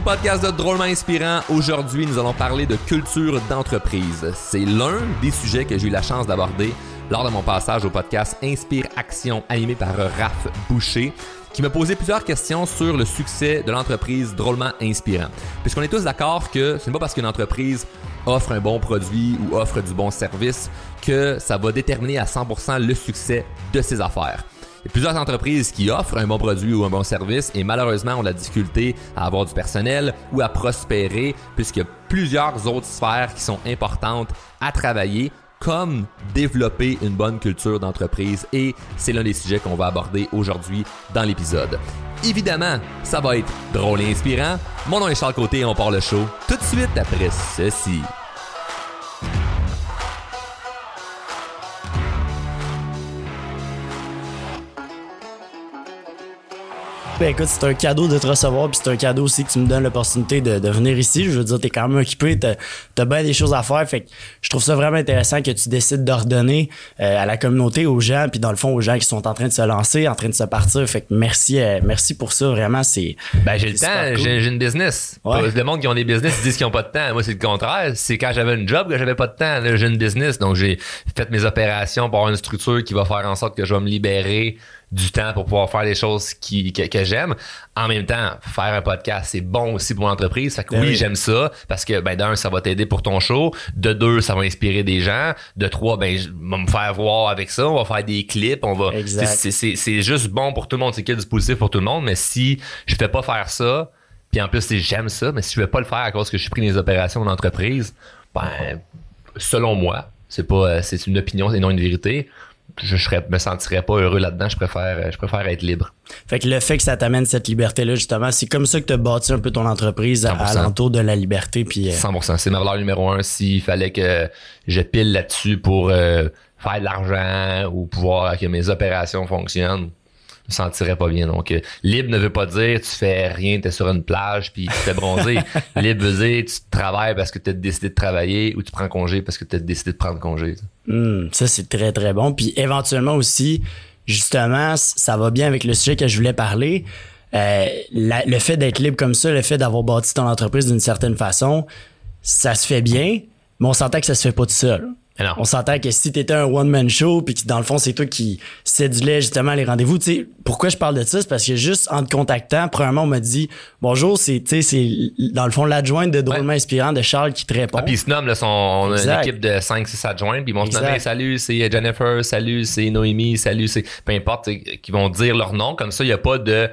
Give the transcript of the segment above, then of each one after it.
au podcast de Drôlement Inspirant. Aujourd'hui, nous allons parler de culture d'entreprise. C'est l'un des sujets que j'ai eu la chance d'aborder lors de mon passage au podcast Inspire Action animé par Raph Boucher qui m'a posé plusieurs questions sur le succès de l'entreprise drôlement inspirant. Puisqu'on est tous d'accord que ce n'est pas parce qu'une entreprise offre un bon produit ou offre du bon service que ça va déterminer à 100% le succès de ses affaires. Il y a plusieurs entreprises qui offrent un bon produit ou un bon service et malheureusement ont la difficulté à avoir du personnel ou à prospérer puisqu'il y a plusieurs autres sphères qui sont importantes à travailler comme développer une bonne culture d'entreprise et c'est l'un des sujets qu'on va aborder aujourd'hui dans l'épisode. Évidemment, ça va être drôle et inspirant. Mon nom est Charles Côté et on part le show tout de suite après ceci. Ben écoute, c'est un cadeau de te recevoir, puis c'est un cadeau aussi que tu me donnes l'opportunité de, de venir ici. Je veux dire, t'es quand même occupé, t'as as bien des choses à faire. Fait que je trouve ça vraiment intéressant que tu décides d'ordonner euh, à la communauté, aux gens, puis dans le fond, aux gens qui sont en train de se lancer, en train de se partir. Fait que merci, euh, merci pour ça. Vraiment, c'est. Ben j'ai le temps, j'ai une business. Ouais. Le monde qui ont des business ils disent qu'ils ont pas de temps. Moi, c'est le contraire. C'est quand j'avais une job que j'avais pas de temps. J'ai une business, donc j'ai fait mes opérations pour avoir une structure qui va faire en sorte que je vais me libérer du temps pour pouvoir faire les choses qui, que, que j'aime. En même temps, faire un podcast, c'est bon aussi pour l'entreprise. Fait que Ben oui, oui. j'aime ça parce que ben d'un, ça va t'aider pour ton show. De deux, ça va inspirer des gens. De trois, ben je vais me faire voir avec ça. On va faire des clips. On va. C'est, juste bon pour tout le monde. C'est qu'il y a du positif pour tout le monde. Mais si je fais pas faire ça, puis en plus c'est- j'aime ça, mais si je vais pas le faire à cause que je suis pris des opérations d'entreprise, ben selon moi, c'est pas euh, c'est une opinion et non une vérité. Je, serais, me sentirais pas heureux là-dedans. Je préfère, euh, je préfère être libre. Fait que le fait que ça t'amène cette liberté-là, justement, c'est comme ça que tu as bâti un peu ton entreprise à, 100%. alentour de la liberté. Puis, euh, 100%. C'est ma valeur numéro un. S'il fallait que je pile là-dessus pour euh, faire de l'argent ou pouvoir que mes opérations fonctionnent, me sentirais pas bien. Donc, euh, libre ne veut pas dire tu fais rien, tu es sur une plage puis tu fais bronzer. libre veut dire tu travailles parce que tu as décidé de travailler ou tu prends congé parce que tu as décidé de prendre congé. Hmm, ça, c'est très, très bon. Puis éventuellement aussi, justement, ça va bien avec le sujet que je voulais parler. Euh, la- le fait d'être libre comme ça, le fait d'avoir bâti ton entreprise d'une certaine façon, ça se fait bien, mais on s'entend que ça se fait pas tout seul. On s'entend que si t'étais un one-man show, puis que dans le fond, c'est toi qui cédulais justement les rendez-vous, tu sais, pourquoi je parle de ça? C'est parce que juste en te contactant, premièrement, on m'a dit, bonjour, c'est, tu sais, c'est dans le fond l'adjointe de Drôlement Inspirant de Charles qui te répond. Ah, puis ils se nomment, là, son, on a une équipe de 5-6 adjoints, puis ils vont se nommer salut, c'est Jennifer, salut, c'est Noémie, salut, c'est peu importe, qui vont dire leur nom, comme ça, il n'y a pas de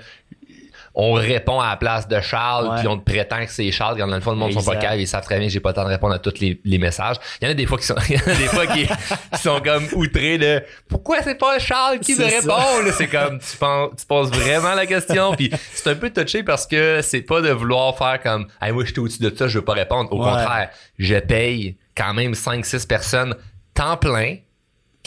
on répond à la place de Charles, puis on te prétend que c'est Charles, quand dans le fond, le monde sont pas calmes, ils savent très bien j'ai pas le temps de répondre à tous les, les messages. Il y en a des fois qui sont, il y en a des fois qui, qui sont comme outrés de pourquoi c'est pas Charles qui me répond? C'est comme, tu, penses, tu poses vraiment la question, puis c'est un peu touché parce que c'est pas de vouloir faire comme, hey, moi, je suis au-dessus de ça, je veux pas répondre. Au Ouais. contraire, je paye quand même 5-6 personnes temps plein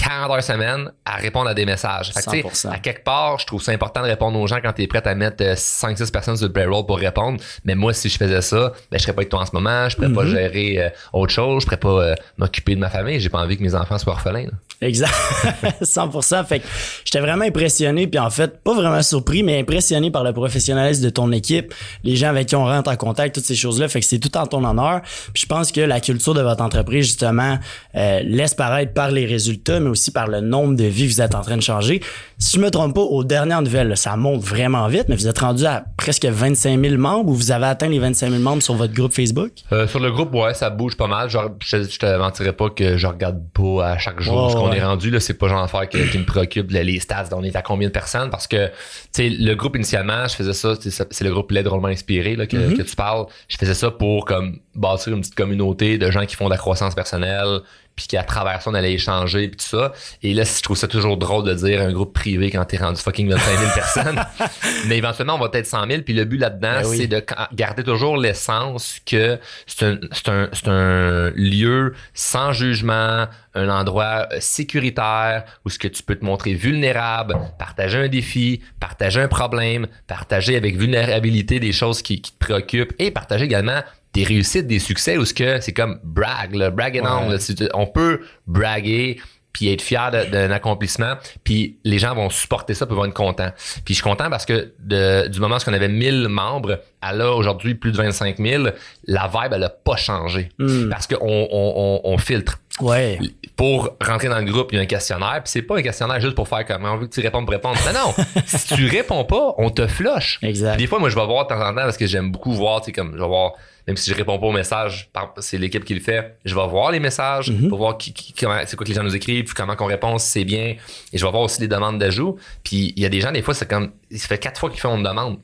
40 heures semaine à répondre à des messages. Fait que, tu sais, 100%. à quelque part, je trouve ça important de répondre aux gens quand tu es prêt à mettre 5-6 personnes sur le payroll pour répondre. Mais moi, si je faisais ça, ben, je serais pas avec toi en ce moment, je pourrais pas gérer euh, autre chose, je pourrais pas euh, m'occuper de ma famille. J'ai pas envie que mes enfants soient orphelins. là. Exact. 100%. Fait que j'étais vraiment impressionné, puis en fait, pas vraiment surpris, mais impressionné par le professionnalisme de ton équipe, les gens avec qui on rentre en contact, toutes ces choses-là. Fait que c'est tout en ton honneur. Puis je pense que la culture de votre entreprise, justement, euh, laisse paraître par les résultats, mais aussi par le nombre de vies que vous êtes en train de changer. Si je me trompe pas, aux dernières nouvelles, là, ça monte vraiment vite, mais vous êtes rendu à presque 25 000 membres ou vous avez atteint les 25 000 membres sur votre groupe Facebook? Euh, sur le groupe, ouais, ça bouge pas mal. Genre, je, je te mentirais pas que je regarde pas à chaque jour ce qu'on ouais. est rendu. Là, c'est pas genre d'affaire qui, qui me préoccupe les, les stats. On est à combien de personnes? Parce que, tu sais, le groupe initialement, je faisais ça, c'est le groupe L'aide drôlement inspiré là, que, Mm-hmm. que tu parles. Je faisais ça pour comme bâtir une petite communauté de gens qui font de la croissance personnelle, puis qui à travers ça on allait échanger puis tout ça. Et là, je trouve ça toujours drôle de dire un groupe privé quand t'es rendu fucking 25 000 personnes. Mais éventuellement, on va peut-être 100 000. Puis le but là-dedans, Ben oui. c'est de garder toujours l'essence que c'est un, un, un lieu sans jugement, un endroit euh, sécuritaire où ce que tu peux te montrer vulnérable, partager un défi, partager un problème, partager avec vulnérabilité des choses qui, qui te préoccupent et partager également des réussites, des succès où ce que c'est comme brag, là, brag on, Ouais. là. C'est- on peut braguer puis être fier d'un accomplissement, puis les gens vont supporter ça, puis vont être contents. Puis je suis content parce que de- du moment où on avait 1000 membres, à là aujourd'hui plus de 25 000, la vibe elle a pas changé Hmm. parce qu'on on, on, on filtre. Ouais. Pour rentrer dans le groupe, il y a un questionnaire, puis c'est pas un questionnaire juste pour faire comme on veut que tu répondes pour répondre. Non, non. si tu réponds pas, on te flush. Exact. Puis des fois, moi, je vais voir de temps en temps parce que j'aime beaucoup voir, tu sais, comme je vais voir, même si je réponds pas aux messages, c'est l'équipe qui le fait, je vais voir les messages Mhm. pour voir qui, qui- comment, c'est quoi que les gens nous écrivent, puis comment qu'on répond, si c'est bien. Et je vais voir aussi les demandes d'ajout. Puis il y a des gens, des fois, c'est comme, ça fait quatre fois qu'ils font une demande.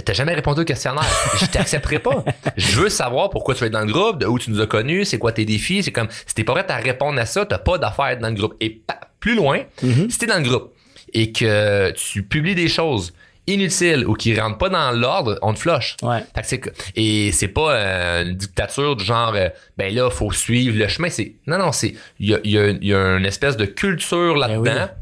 Mais t'as jamais répondu au questionnaire. je t'accepterai pas. Je veux savoir pourquoi tu es dans le groupe, de où tu nous as connus, c'est quoi tes défis. C'est comme, si t'es pas prêt à répondre à ça, t'as pas d'affaire à être dans le groupe. Et plus loin, si t'es dans le groupe et que tu publies des choses inutiles ou qui rentrent pas dans l'ordre, on te flush. Ouais. Fait que c'est que- et c'est pas euh, une dictature du genre euh, ben là faut suivre le chemin c'est non non c'est il y a, y, a, il y a une espèce de culture là-dedans Ben oui.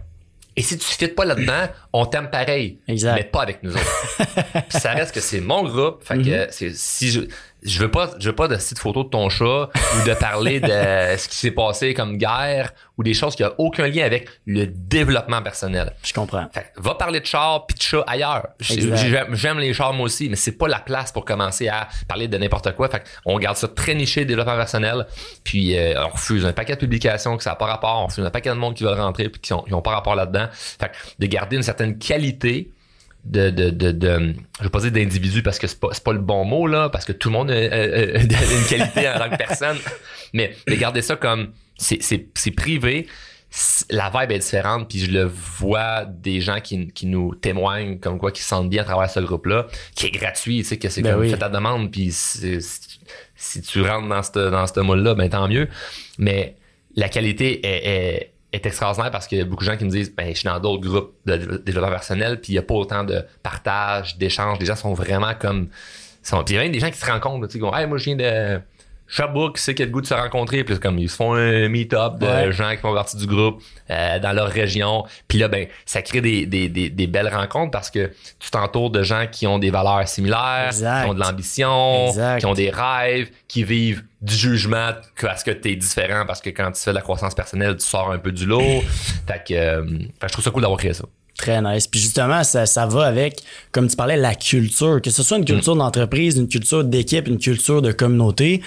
Et si tu fites pas là-dedans on t'aime pareil. Exact. mais pas avec nous autres. Ça reste que c'est mon groupe. Fait que c'est si je je veux pas je veux pas de site photo de ton chat ou de parler de ce qui s'est passé comme guerre ou des choses qui ont aucun lien avec le développement personnel Je comprends. fait que va parler de char puis de chat ailleurs. J'aime les chars moi aussi, mais c'est pas la place pour commencer à parler de n'importe quoi. Fait on garde ça très niché, développement personnel. Puis euh, on refuse un paquet de publications que ça n'a pas rapport. On refuse un paquet de monde qui veulent rentrer puis qui ont, qui ont pas rapport là-dedans. Fait que de garder une certaine qualité de, de, de, de je vais pas dire d'individu parce que c'est pas, c'est pas le bon mot là, parce que tout le monde a, a- a- a une qualité en tant que personne. Mais de garder ça comme c'est, c'est, c'est privé, la vibe est différente, puis je le vois des gens qui, qui nous témoignent comme quoi qui se sentent bien à travers ce groupe-là, qui est gratuit, tu sais, que c'est Ben comme oui. fais ta demande, puis si, tu rentres dans ce dans moule-là, ben tant mieux. Mais la qualité est, est, est extraordinaire parce qu'il y a beaucoup de gens qui me disent ben je suis dans d'autres groupes de dé- développement personnel, puis il n'y a pas autant de partage, d'échange. Les gens sont vraiment comme. Sont, il y a même des gens qui se rencontrent, tu sais, vont, hey, moi je viens de. Sherbrooke, c'est qu'il y a le goût de se rencontrer, puis comme ils se font un meet-up de Ouais. gens qui font partie du groupe euh, dans leur région. Puis là, ben, ça crée des, des, des, des belles rencontres parce que tu t'entoures de gens qui ont des valeurs similaires, Exact. qui ont de l'ambition, Exact. qui ont des rêves, qui vivent du jugement parce que t'es différent, parce que quand tu fais de la croissance personnelle, tu sors un peu du lot. fait que, euh, fait que je trouve ça cool d'avoir créé ça. Très nice. Puis justement, ça, ça va avec, comme tu parlais, la culture. Que ce soit une culture d'entreprise, une culture d'équipe, une culture de communauté.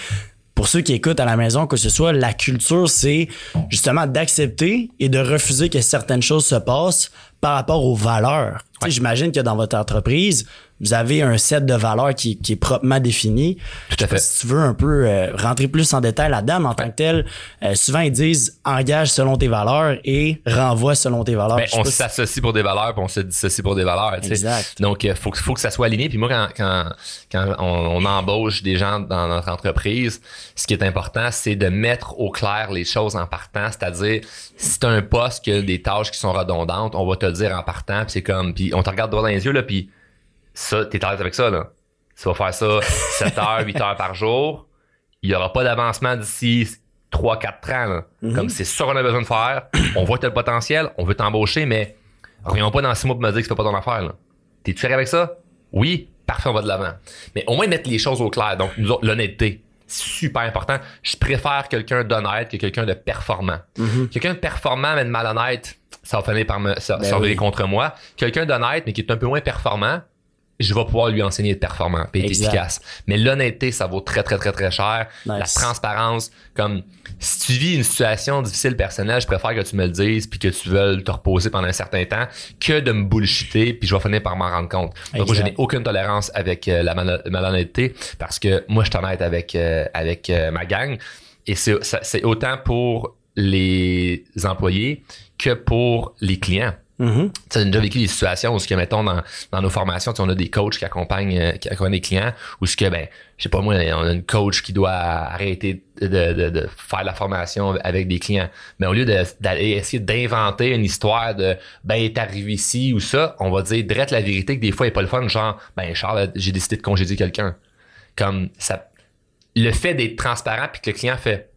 Pour ceux qui écoutent à la maison, que ce soit, la culture, c'est justement d'accepter et de refuser que certaines choses se passent par rapport aux valeurs. J'imagine que dans votre entreprise, vous avez un set de valeurs qui, qui est proprement défini. Tout à fait. Si tu veux un peu euh, rentrer plus en détail là-dedans, mais en tant que tel, euh, souvent ils disent engage selon tes valeurs et renvoie selon tes valeurs. Ben, on si- s'associe pour des valeurs, puis on se dissocie pour des valeurs. Exact. Donc, il faut, que- faut que ça soit aligné. Puis moi, quand, quand, quand on, on embauche des gens dans notre entreprise, ce qui est important, c'est de mettre au clair les choses en partant. C'est-à-dire, si tu as un poste qui a des tâches qui sont redondantes, on va te le dire en partant. Puis c'est comme, puis on te regarde droit dans les yeux, là, puis ça, t'es à l'aise avec ça, là. Tu vas faire ça 7 heures, 8 heures par jour. Il y aura pas d'avancement d'ici 3, 4 ans, là. Comme c'est ça qu'on a besoin de faire. On voit que t'as le potentiel, on veut t'embaucher, mais reviens pas dans 6 mois pour me dire que c'est pas ton affaire, là. T'es-tu fier avec ça? Oui, parfait, on va de l'avant. Mais au moins mettre les choses au clair. Donc, nous autres, l'honnêteté. Super important. Je préfère quelqu'un d'honnête que quelqu'un de performant. Quelqu'un de performant mais de malhonnête, ça va finir par me ça, Ben ça va oui. venir contre moi. Quelqu'un d'honnête mais qui est un peu moins performant, je vais pouvoir lui enseigner d'être performant et être efficace. Mais l'honnêteté, ça vaut très, très, très, très cher. Nice. La transparence, comme si tu vis une situation difficile personnelle, je préfère que tu me le dises puis que tu veuilles te reposer pendant un certain temps que de me bullshiter puis je vais finir par m'en rendre compte. Donc moi, je n'ai aucune tolérance avec euh, la mal- malhonnêteté parce que moi, je suis honnête avec, euh, avec euh, ma gang et c'est autant pour les employés que pour les clients. Mhm. Tu sais, on a déjà vécu des situations où ce que mettons dans, dans nos formations, tu on a des coachs qui accompagnent euh, qui accompagnent des clients où ce que ben je sais pas moi on a une coach qui doit arrêter de, de, de faire la formation avec des clients mais au lieu d'aller essayer d'inventer une histoire de ben est arrivé ici ou ça on va dire direct la vérité que des fois il est pas le fun genre ben Charles j'ai décidé de congédier quelqu'un comme ça le fait d'être transparent puis que le client fait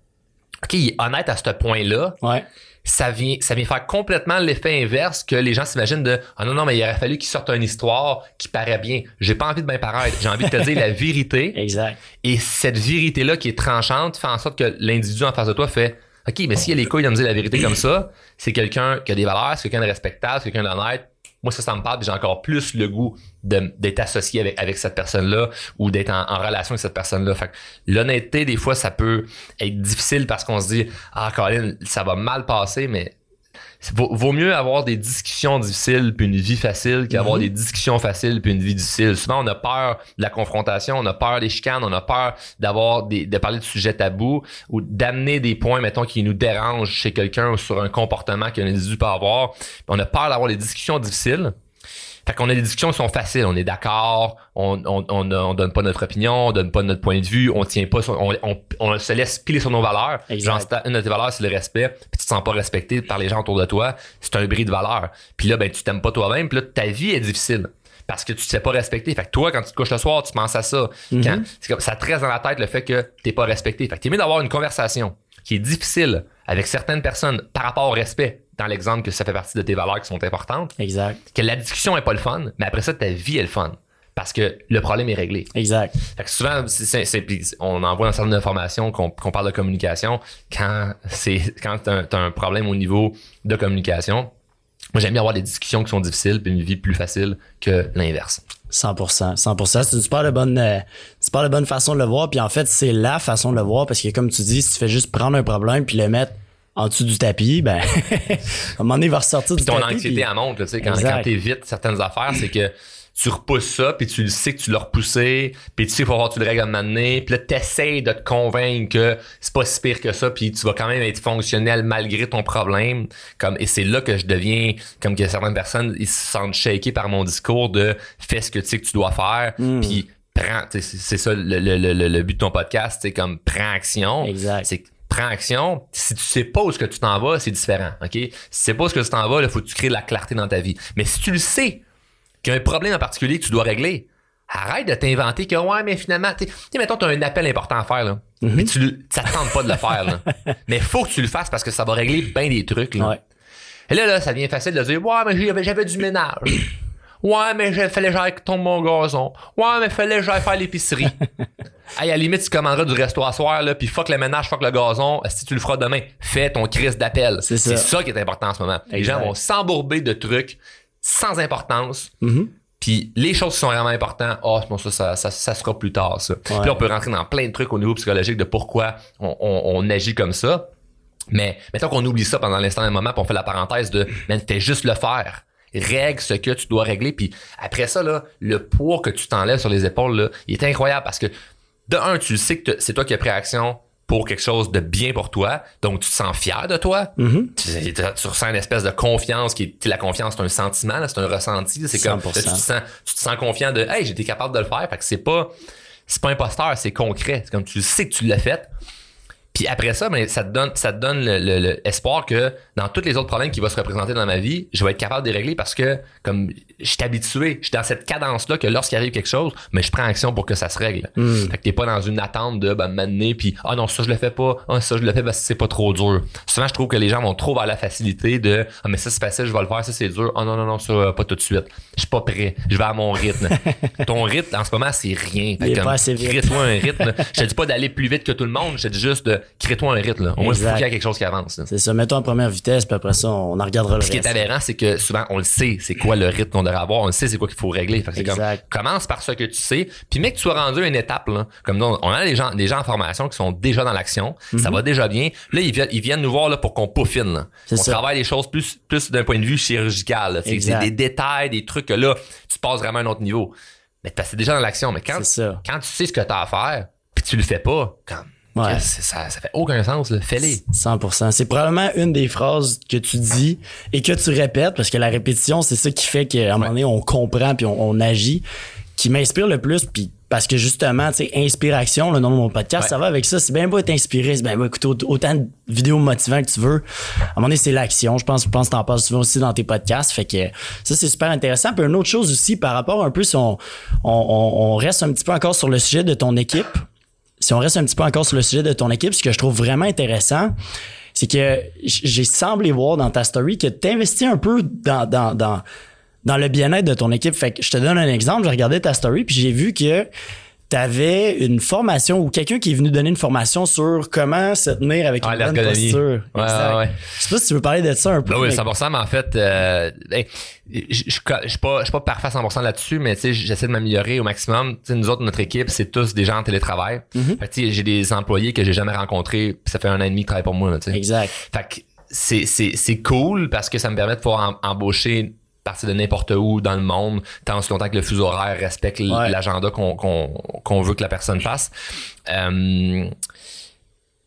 OK, il est honnête à ce point-là, Ouais. Ça vient, ça vient faire complètement l'effet inverse que les gens s'imaginent de Ah non, non, mais il aurait fallu qu'il sorte une histoire qui paraît bien. J'ai pas envie de bien paraître. J'ai envie de te dire la vérité. Exact. Et cette vérité-là qui est tranchante fait en sorte que l'individu en face de toi fait OK, mais s'il y a les couilles de me dire la vérité comme ça, c'est quelqu'un qui a des valeurs, c'est quelqu'un de respectable, c'est quelqu'un d'honnête. Moi, ça, ça me parle, j'ai encore plus le goût d'être associé avec, cette personne-là ou d'être en, relation avec cette personne-là. Fait l'honnêteté, des fois, ça peut être difficile parce qu'on se dit, ah, Colin, ça va mal passer, mais Vaut, mieux avoir des discussions difficiles puis une vie facile qu'avoir mhm. des discussions faciles puis une vie difficile. Souvent, on a peur de la confrontation, on a peur des chicanes, on a peur d'avoir des, de parler de sujets tabous ou d'amener des points, mettons, qui nous dérangent chez quelqu'un ou sur un comportement qu'on a dû pas avoir. On a peur d'avoir des discussions difficiles. Fait qu'on a des discussions qui sont faciles, on est d'accord, on, on, on, donne pas notre opinion, on donne pas notre point de vue, on tient pas, sur, on, on, se laisse piler sur nos valeurs. Genre, une de tes valeurs, c'est le respect, puis tu te sens pas respecté par les gens autour de toi, c'est un bris de valeur. Puis là, ben, tu t'aimes pas toi-même, puis là, ta vie est difficile parce que tu te sais pas respecter. Fait que toi, quand tu te couches le soir, tu penses à ça. Quand, c'est comme, ça te reste dans la tête le fait que t'es pas respecté. Fait que t'es mieux d'avoir une conversation qui est difficile avec certaines personnes par rapport au respect dans l'exemple que ça fait partie de tes valeurs qui sont importantes. Exact. Que la discussion est pas le fun, mais après ça, ta vie est le fun. Parce que le problème est réglé. Exact. Fait que souvent, c'est, on envoie un certain nombre d'informations qu'on, parle de communication quand c'est quand t'as un, un problème au niveau de communication. Moi, j'aime bien avoir des discussions qui sont difficiles puis une vie plus facile que l'inverse. 100%, 100%. C'est une super de bonne, euh, super de bonne façon de le voir. Puis en fait, c'est la façon de le voir parce que comme tu dis, si tu fais juste prendre un problème puis le mettre en dessous du tapis, ben, à un moment donné, il va ressortir du ton tapis. Ton anxiété, elle monte, tu sais, quand, quand t'évites certaines affaires, c'est que tu repousses ça, puis tu le sais que tu l'as repoussé, puis tu sais qu'il faut avoir tu le règles à un puis là, t'essayes de te convaincre que c'est pas si pire que ça, puis tu vas quand même être fonctionnel malgré ton problème. Comme, et c'est là que je deviens, comme que certaines personnes, ils se sentent shakés par mon discours de fais ce que tu sais que tu dois faire, hmm. puis prends, c'est ça le, le, le, le, but de ton podcast, c'est comme prends action. Exact prends action. Si tu sais pas où ce que tu t'en vas, c'est différent. OK? Si tu sais pas où ce que tu t'en vas, il faut que tu crées de la clarté dans ta vie. Mais si tu le sais qu'il y a un problème en particulier que tu dois régler, arrête de t'inventer que ouais, mais finalement, tu sais, mettons, tu as un appel important à faire, là. Mm-hmm. Mais tu ça te tente pas de le faire, là. mais faut que tu le fasses parce que ça va régler bien des trucs, là. Et là, là, ça devient facile de dire, ouais, mais j'avais du ménage. Ouais, mais il fallait que j'aille tomber mon gazon. Ouais, mais fallait que j'aille faire l'épicerie. hey, à la limite, tu commanderas du resto à soir, là, puis fuck le ménage, fuck le gazon. Si tu le feras demain, fais ton crise d'appel. C'est ça. qui est important en ce moment. Les gens vont s'embourber de trucs sans importance. Mm-hmm. Puis les choses qui sont vraiment importantes, oh, bon, ça, ça, ça, sera plus tard, ça. Puis là, on peut rentrer dans plein de trucs au niveau psychologique de pourquoi on, on, agit comme ça. Mais mettons qu'on oublie ça pendant l'instant d'un moment, puis on fait la parenthèse de, mais fais juste le faire règle ce que tu dois régler. Puis après ça, là, le poids que tu t'enlèves sur les épaules, là, il est incroyable parce que de un, tu sais que c'est toi qui as pris action pour quelque chose de bien pour toi, donc tu te sens fier de toi. Mm-hmm. tu, ressens une espèce de confiance qui est la confiance, c'est un sentiment, c'est un ressenti. C'est comme tu te sens, tu te sens confiant de Hey, j'étais capable de le faire. Fait que c'est pas c'est pas imposteur, c'est concret. C'est comme tu sais que tu l'as fait. Puis après ça, ben, ça te donne, ça te donne l'espoir que dans tous les autres problèmes qui vont se représenter dans ma vie, je vais être capable de les régler parce que comme je suis habitué, je suis dans cette cadence-là que lorsqu'il arrive quelque chose, mais je prends action pour que ça se règle. Mm. Fait que t'es pas dans une attente de ben, m'amener puis ah non ça je le fais pas, ah ça je le fais parce que c'est pas trop dur. Souvent je trouve que les gens vont trop vers la facilité de ah mais ça c'est facile, je vais le faire, ça c'est dur. Ah non non non ça pas tout de suite. Je suis pas prêt, je vais à mon rythme. Ton rythme en ce moment c'est rien. Fait comme, crée-toi un rythme. je te dis pas d'aller plus vite que tout le monde, je te dis juste de crée-toi un rythme. Là. Au moins il faut qu'il y ait quelque chose qui avance. C'est ça, mets-toi en première vitesse puis après ça on en regardera le Ce qui est aberrant c'est que souvent on le sait, c'est quoi le rythme qu'on devrait avoir, on le sait c'est quoi qu'il faut régler. Fait que comme, commence par ce que tu sais, puis mec, tu sois rendu à une étape là. Comme on a des gens, des gens en formation qui sont déjà dans l'action, ça mhm. va déjà bien. Là, ils viennent, ils viennent nous voir là pour qu'on peaufine. On travaille les choses plus, plus d'un point de vue chirurgical. C'est des détails, des trucs que là, tu passes vraiment à un autre niveau. Mais c'est déjà dans l'action. Mais quand, quand tu sais ce que tu as à faire, puis tu le fais pas, comme Ouais. Ça, ça fait aucun sens, fais-les. 100%. C'est probablement une des phrases que tu dis et que tu répètes parce que la répétition, c'est ça qui fait qu'à un moment donné, on comprend puis on, agit, qui m'inspire le plus puis parce que justement, tu sais, inspiration, le nom de mon podcast, ça va avec ça. C'est bien beau être inspiré, c'est bien beau écouter autant de vidéos motivantes que tu veux. À un moment donné, c'est l'action. Je pense, je pense que t'en passes souvent aussi dans tes podcasts. Fait que ça, c'est super intéressant. Puis une autre chose aussi, par rapport un peu, si on, on, on reste un petit peu encore sur le sujet de ton équipe, si on reste un petit peu encore sur le sujet de ton équipe, ce que je trouve vraiment intéressant, c'est que j'ai semblé voir dans ta story que tu investis un peu dans, dans, dans, le bien-être de ton équipe. Fait que je te donne un exemple. J'ai regardé ta story puis j'ai vu que tu avais une formation ou quelqu'un qui est venu donner une formation sur comment se tenir avec une bonne posture. Ouais, Exact. ouais, ouais. Je sais pas si tu veux parler de ça un peu. Ben oui, mais- 100%, mais en fait, euh, ben, je suis pas, pas parfait à 100% là-dessus, mais j'essaie de m'améliorer au maximum. Tu sais, nous autres, notre équipe, c'est tous des gens en télétravail. Tu sais, j'ai des employés que j'ai jamais rencontrés, puis ça fait un an et demi qu'ils travaillent pour moi, là. Exact. Fait que c'est, cool parce que ça me permet de pouvoir em- embaucher partir de n'importe où dans le monde, tant aussi longtemps que le fuseau horaire respecte Ouais. l'agenda qu'on, qu'on, qu'on veut que la personne fasse. Euh,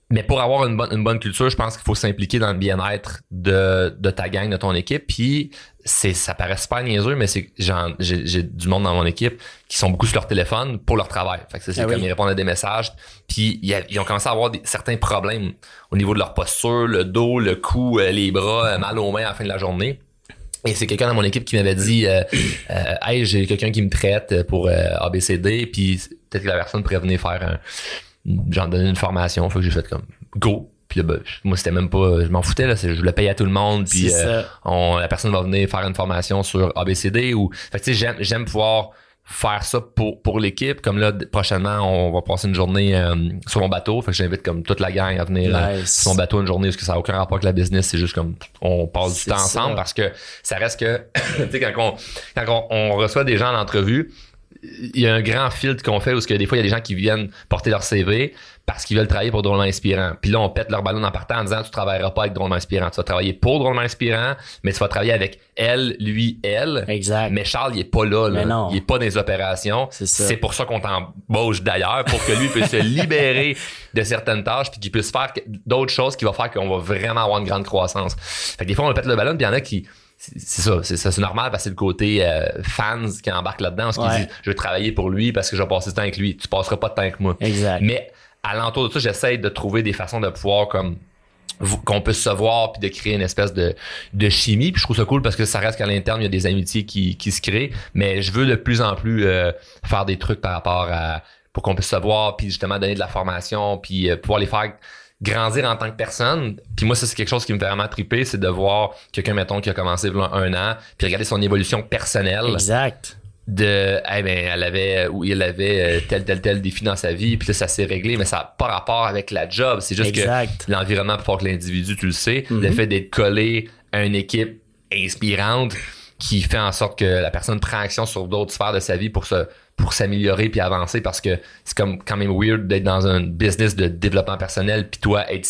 mais pour avoir une bonne, une bonne culture, je pense qu'il faut s'impliquer dans le bien-être de, de ta gang, de ton équipe. Puis c'est, ça paraît super niaiseux, mais c'est j'ai, j'ai du monde dans mon équipe qui sont beaucoup sur leur téléphone pour leur travail. Fait que c'est, Ah comme oui. ils répondent à des messages. Puis ils ont commencé à avoir des, certains problèmes au niveau de leur posture, le dos, le cou, euh, les bras, euh, mal aux mains à la fin de la journée. Et c'est quelqu'un dans mon équipe qui m'avait dit euh, euh, Hey, j'ai quelqu'un qui me traite pour euh, ABCD, puis peut-être que la personne pourrait venir faire un. J'en donnais une formation, fait que j'ai fait comme Go. Puis là, ben, moi, c'était même pas. Je m'en foutais, là. Je le payais à tout le monde. Puis euh, on, la personne va venir faire une formation sur ABCD ou. Fait que tu sais, j'aime, j'aime pouvoir faire ça pour, pour l'équipe. Comme là, prochainement, on va passer une journée euh, sur mon bateau. Fait que j'invite comme toute la gang à venir euh, Nice. sur mon bateau une journée parce que ça n'a aucun rapport avec la business. C'est juste comme on passe du temps ça. ensemble parce que ça reste que tu sais, quand, on, quand on, on reçoit des gens en entrevue, il y a un grand filtre qu'on fait où que des fois il y a des gens qui viennent porter leur CV parce qu'ils veulent travailler pour drôlement inspirant. Puis là on pète leur ballon en partant en disant tu travailleras pas avec drôlement inspirant, tu vas travailler pour drôlement inspirant, mais tu vas travailler avec elle, lui, elle. Exact. Mais Charles, il est pas là, là. Mais non. Il est pas dans les opérations. C'est ça. C'est pour ça qu'on t'embauche d'ailleurs, pour que lui puisse se libérer de certaines tâches puis qu'il puisse faire d'autres choses qui va faire qu'on va vraiment avoir une grande croissance. Fait que des fois, on pète le ballon puis il y en a qui c'est ça, c'est normal parce que c'est le côté euh, fans qui embarque là-dedans, parce qu'ils disent je vais travailler pour lui parce que je vais passer du temps avec lui. Tu passeras pas de temps avec moi. Exact. Mais alentour de ça, j'essaie de trouver des façons de pouvoir comme qu'on puisse se voir puis de créer une espèce de, de chimie. Puis je trouve ça cool parce que ça reste qu'à l'interne il y a des amitiés qui, qui se créent. Mais je veux de plus en plus euh, faire des trucs par rapport à pour qu'on puisse se voir puis justement donner de la formation puis euh, pouvoir les faire grandir en tant que personne. Puis moi ça c'est quelque chose qui me fait vraiment triper c'est de voir quelqu'un mettons qui a commencé il y a un an puis regarder son évolution personnelle. Exact. De eh ben elle avait ou il avait euh, tel tel tel défi dans sa vie puis là ça s'est réglé mais ça n'a pas rapport avec la job c'est juste Exact. que l'environnement fort que l'individu tu le sais Mhm. le fait d'être collé à une équipe inspirante qui fait en sorte que la personne prend action sur d'autres sphères de sa vie pour se pour s'améliorer puis avancer parce que c'est comme quand même weird d'être dans un business de développement personnel puis toi être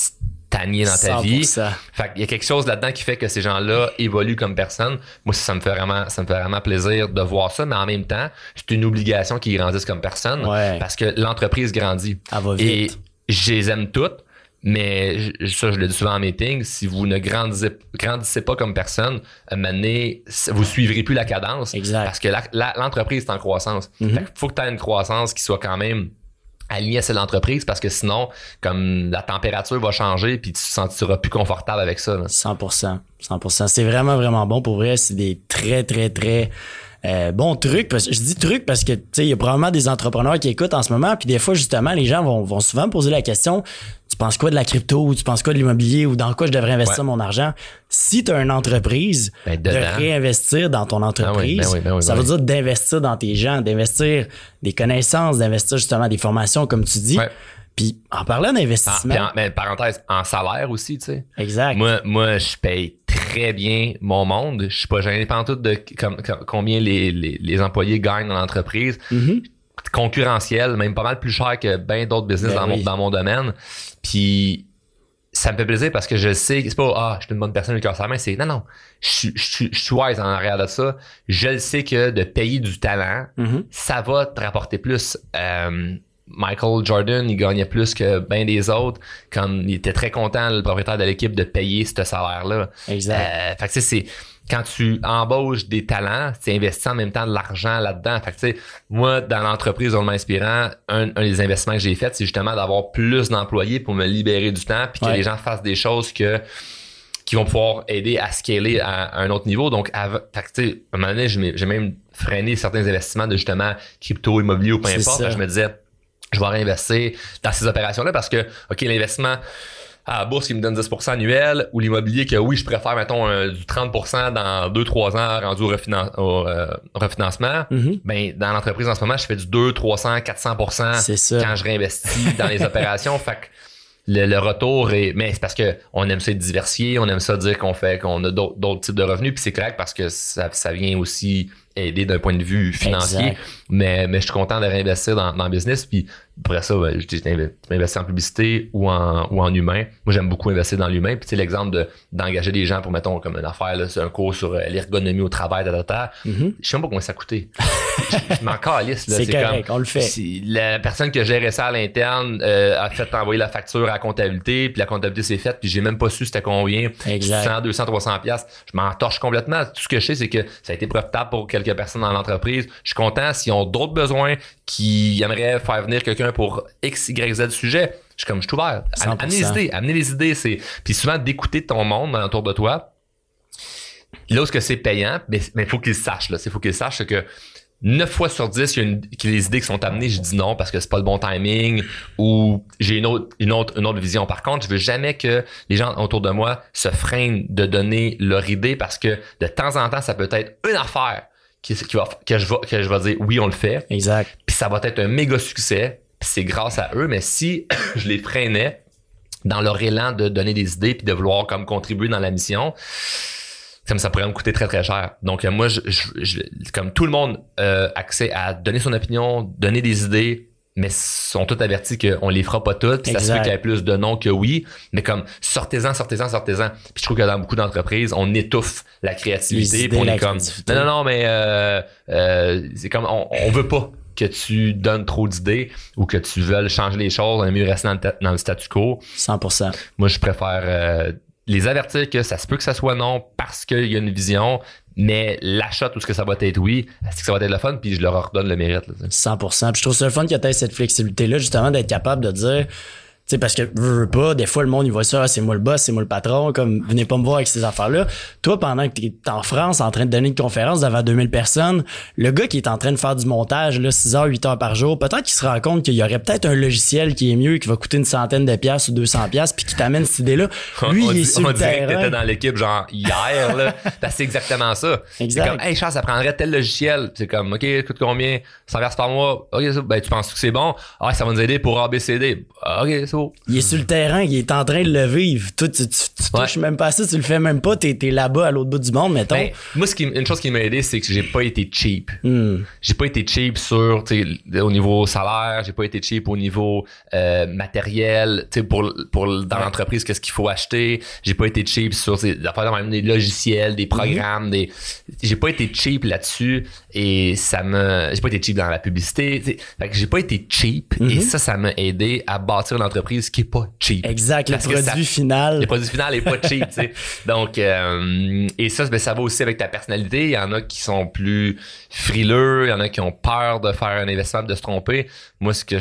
stagné dans ta vie 100%. fait qu'il y a quelque chose là-dedans qui fait que ces gens-là évoluent comme personne. Moi, ça, me fait vraiment, ça me fait vraiment plaisir de voir ça, mais en même temps, c'est une obligation qu'ils grandissent comme personne Ouais. parce que l'entreprise grandit. Elle va Et je les aime toutes, mais ça, je le dis souvent en meeting, si vous ne grandissez, grandissez pas comme personne, à un moment donné, vous suivrez plus la cadence. Exact. Parce que l'entreprise est en croissance. Mhm. Fait qu'il faut que tu aies une croissance qui soit quand même alignée à celle de l'entreprise parce que sinon, comme la température va changer puis tu te sentiras plus confortable avec ça. là. 100%. 100%. C'est vraiment, vraiment bon. Pour vrai, c'est des très, très, très euh, bons trucs. Parce, je dis trucs parce que, tu sais, il y a probablement des entrepreneurs qui écoutent en ce moment. Puis des fois, justement, les gens vont, vont souvent me poser la question, tu penses quoi de la crypto ou tu penses quoi de l'immobilier ou dans quoi je devrais investir Ouais. mon argent? Si tu as une entreprise, Ben, de réinvestir dans ton entreprise, ben oui, ben oui, ça veut dire d'investir dans tes gens, d'investir des connaissances, d'investir justement des formations, comme tu dis. Ouais. Puis en parlant En, d'investissement, en- ben, parenthèse, en salaire aussi, tu sais. exact. Moi, moi, je paye très bien mon monde. Je suis pas gêné pas en tout de com- com- combien les, les, les employés gagnent dans l'entreprise. Mhm. Concurrentiel, même pas mal plus cher que bien d'autres business Ben dans, mon, dans mon domaine. Puis ça me fait plaisir parce que je sais que c'est pas ah, je suis une bonne personne, le cœur sur la main, c'est non, non. Je suis- je suis je suis wise en arrière de ça. Je le sais que de payer du talent, Mhm. ça va te rapporter plus. Euh, Michael Jordan, il gagnait plus que bien des autres. Comme il était très content, le propriétaire de l'équipe, de payer ce salaire-là. Exact. Euh, fait que tu sais, c'est quand tu embauches des talents, tu investis en même temps de l'argent là-dedans. Fait que tu sais, moi, dans l'entreprise Drôlement Inspirant, un, un des investissements que j'ai fait, c'est justement d'avoir plus d'employés pour me libérer du temps puis que Ouais. les gens fassent des choses que qui vont pouvoir aider à scaler à, à un autre niveau. Donc, av- fait que, à un moment donné, j'ai même freiné certains investissements de justement crypto, immobilier ou peu importe. Fait que Je me disais, je vais réinvestir dans ces opérations-là parce que, OK, l'investissement à la bourse qui me donne 10% annuel ou l'immobilier que oui, je préfère, mettons, un- du 30% dans 2-3 ans rendu au, refinan- au, euh, refinancement, Mhm. ben, dans l'entreprise en ce moment, je fais du 2, 300, 400% C'est ça. quand je réinvestis dans les opérations. Fait que le, le retour est, mais c'est parce que on aime ça être diversifié, on aime ça dire qu'on fait, qu'on a d'autres d'autres types de revenus, puis c'est correct parce que ça, ça vient aussi aider d'un point de vue financier. Exact. Mais, mais je suis content de réinvestir dans, dans le business. Puis après ça, ben, je dis, tu m'investis en publicité ou en, ou en humain. Moi, j'aime beaucoup investir dans l'humain. Puis tu sais, l'exemple de, d'engager des gens pour, mettons, comme une affaire, c'est un cours sur euh, l'ergonomie au travail, ta, ta. Mhm. Je sais même pas combien ça a coûté. je je m'en calisse, là. C'est correct, comme- on le fait. si la personne que gérait ça à l'interne euh, a fait envoyer la facture à la comptabilité, puis la comptabilité s'est faite, puis j'ai même pas su c'était combien. Exact. 100, 200, 300 pièces. Je m'en torche complètement. Tout ce que je sais, c'est que ça a été profitable pour quelques personnes dans l'entreprise. Je suis content s'ils ont d'autres besoins, qui aimeraient faire venir quelqu'un pour X, Y, Z sujet. Je suis comme, je suis ouvert. Am- 100%. Amenez les idées. Amenez les idées. C'est, puis souvent d'écouter ton monde autour de toi. Là où que c'est payant, mais il faut qu'ils sachent. Il faut qu'ils sachent que 9 fois sur 10, il y a une, des idées qui sont amenées, je dis non parce que c'est pas le bon timing ou j'ai une autre, une autre, une autre vision. Par contre, je veux jamais que les gens autour de moi se freinent de donner leur idée parce que de temps en temps, ça peut être une affaire qui, qui va, que je vais, que je vais dire oui, on le fait. Exact. Puis ça va être un méga succès. Puis c'est grâce à eux. Mais si je les freinais dans leur élan de donner des idées puis de vouloir comme contribuer dans la mission, comme ça pourrait me coûter très très cher. Donc euh, moi, je, je- je- comme tout le monde a accès à donner son opinion, donner des idées, mais sont tous avertis qu'on les fera pas toutes. Ça se peut Exact. qu'il y ait plus de non que oui. Mais comme sortez-en, sortez-en, sortez-en. Puis je trouve que dans beaucoup d'entreprises, on étouffe la créativité. idées, on la est comme créativité. non, non, non, mais euh, euh, c'est comme on, on veut pas que tu donnes trop d'idées ou que tu veuilles changer les choses, on est mieux rester dans le, dans le statu quo. 100%. Moi, je préfère euh, les avertir que ça se peut que ça soit non parce qu'il y a une vision, mais l'achat, tout ce que ça va être oui, est-ce que ça va être le fun, puis je leur redonne le mérite. là, tu sais. 100%. Puis je trouve ça le fun que tu cette flexibilité-là, justement, d'être capable de dire, sais, parce que veux, veux pas, des fois, le monde, il voit ça, Ah, c'est moi le boss, c'est moi le patron, comme, venez pas me voir avec ces affaires-là. Toi, pendant que t'es en France, en train de donner une conférence devant 2000 personnes, le gars qui est en train de faire du montage, là, 6 heures, 8 heures par jour, peut-être qu'il se rend compte qu'il y aurait peut-être un logiciel qui est mieux, qui va coûter une centaine de piastres ou 200 piastres, puis qui t'amène cette idée-là. Lui, on il est dit- sur on le dirait que t'étais dans l'équipe genre hier, là. C'est exactement ça. Exact. C'est comme, hey Charles, ça prendrait tel logiciel. C'est comme, OK, ça coûte combien? 100 verses par mois. OK, ça, ben, tu penses que c'est bon? Ah, ça va nous aider pour ABCD. Ah, OK, c'est Il est sur le terrain, il est en train de le vivre. Toi, tu, tu, tu touches Ouais. même pas ça, tu le fais même pas, t'es, t'es là-bas à l'autre bout du monde, mettons. Ben, moi, ce qui, une chose qui m'a aidé, c'est que j'ai pas été cheap. Hmm. J'ai pas été cheap sur, au niveau salaire, j'ai pas été cheap au niveau euh, matériel, pour, pour dans l'entreprise, qu'est-ce qu'il faut acheter. J'ai pas été cheap sur, des logiciels, des programmes, des, j'ai pas été cheap là-dessus et ça me, j'ai pas été cheap dans la publicité. Fait que j'ai pas été cheap et ça, ça m'a aidé à bâtir une entreprise qui est pas cheap. Exact, le Parce produit ça- final. le produit final est pas cheap, tu sais. Donc, euh, et ça, ben, ça va aussi avec ta personnalité. Il y en a qui sont plus frileux, il y en a qui ont peur de faire un investissement, de se tromper. Moi, ce que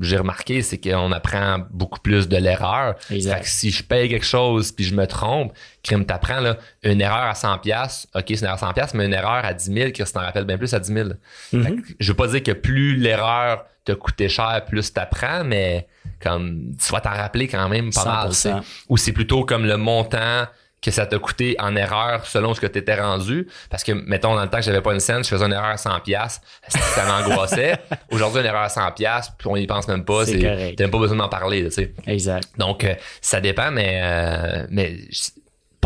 j'ai remarqué, c'est qu'on apprend beaucoup plus de l'erreur. Fait que si je paye quelque chose puis je me trompe, crime t'apprends, là, une erreur à 100 pièces, ok, c'est une erreur à 100 pièces, mais une erreur à 10 000, que tu t'en rappelles bien plus à 10 000. Fait que je veux pas dire que plus l'erreur te coûté cher, plus t'apprends, mais comme tu vas t'en rappeler quand même pas mal. tu sais. 100%. Ou c'est plutôt comme le montant que ça t'a coûté en erreur selon ce que tu étais rendu. Parce que, mettons, dans le temps que j'avais pas une scène, je faisais une erreur à 100 pièces ça m'angoissait? Aujourd'hui, une erreur à 100 pièces puis on y pense même pas. C'est t'as même pas besoin d'en parler, tu sais. Exact. Donc, euh, ça dépend, mais, euh, mais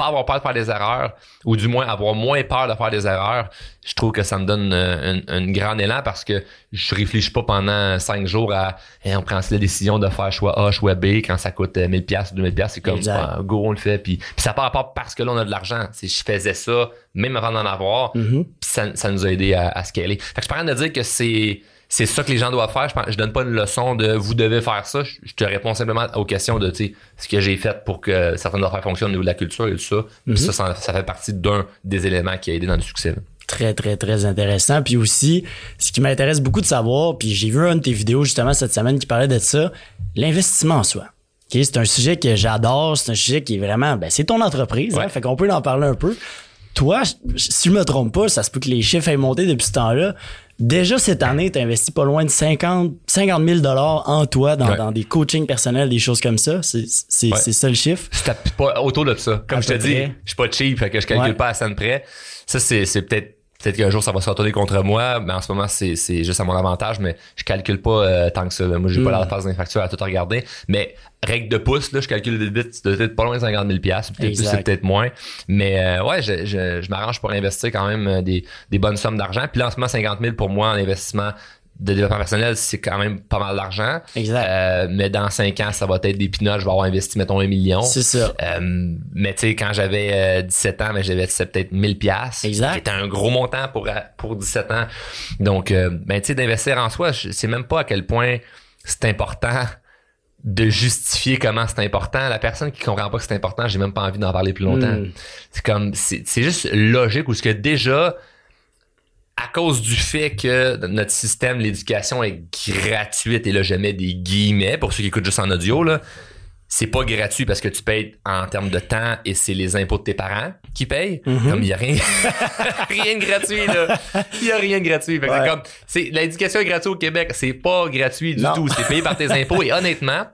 pas avoir peur de faire des erreurs, ou du moins avoir moins peur de faire des erreurs, je trouve que ça me donne euh, un, un grand élan parce que je réfléchis pas pendant cinq jours à Hey, on prend la décision de faire choix A, choix B quand ça coûte euh, 1000 pièces ou 2000 pièces c'est comme ah, go on le fait puis, puis ça part pas parce que là on a de l'argent. Si je faisais ça même avant d'en avoir puis ça, ça nous a aidé à, à scaler. Fait que je parle de dire que c'est c'est ça que les gens doivent faire. Je, je donne pas une leçon de vous devez faire ça. Je, je te réponds simplement aux questions de ce que j'ai fait pour que certaines affaires fonctionnent au niveau de la culture et tout ça. Puis ça, ça, ça fait partie d'un des éléments qui a aidé dans le succès. là. Très, très, très intéressant. Puis aussi, ce qui m'intéresse beaucoup de savoir, puis j'ai vu une de tes vidéos justement cette semaine qui parlait de ça, l'investissement en soi. C'est un sujet que j'adore, c'est un sujet qui est vraiment, ben, c'est ton entreprise, hein, fait qu'on peut en parler un peu. Toi, si je me trompe pas, ça se peut que les chiffres aient monté depuis ce temps-là, déjà cette année, tu as investi pas loin de 50, 50 000 en toi, dans, Ouais. dans des coachings personnels, des choses comme ça. C'est c'est- Ouais. c'est ça le chiffre. Je tape pas autour de ça. Comme À je te dis, je suis pas cheap, fait que je calcule Ouais. pas à scène près. Ça, c'est, c'est peut-être, peut-être qu'un jour ça va se retourner contre moi, mais en ce moment, c'est, c'est juste à mon avantage, mais je calcule pas euh, tant que ça. là. Moi, j'ai pas Mm. la phase d'infraction à tout regarder. Mais règle de pouce, là, je calcule vite, vite, c'est peut-être pas loin de 50 000 piastres, peut-être plus, c'est peut-être moins. Mais euh, ouais, je, je, je m'arrange pour investir quand même euh, des, des bonnes sommes d'argent. Puis là, en ce moment, 50 000 pour moi en investissement de développement personnel, c'est quand même pas mal d'argent. Exact. Euh, mais dans 5 ans, ça va être des pinottes. Je vais avoir investi, mettons, un million. C'est ça. Euh, mais tu sais, quand j'avais euh, 17 ans, mais j'avais c'était peut-être 1000 pièces Exact. qui était un gros montant pour pour 17 ans. Donc, euh, ben tu sais, d'investir en soi, je sais même pas à quel point c'est important de justifier comment c'est important. La personne qui comprend pas que c'est important, j'ai même pas envie d'en parler plus longtemps. Mm. C'est comme, c'est c'est juste logique ou ce que déjà, à cause du fait que notre système, l'éducation est gratuite, et là je mets des guillemets pour ceux qui écoutent juste en audio, là, c'est pas gratuit parce que tu payes en termes de temps et c'est les impôts de tes parents qui payent. Mhm. Comme il y a rien, rien de gratuit là. Il y a rien de gratuit. Ouais. l'éducation est gratuite au Québec, c'est pas gratuit du Non. tout, c'est payé par tes impôts et honnêtement,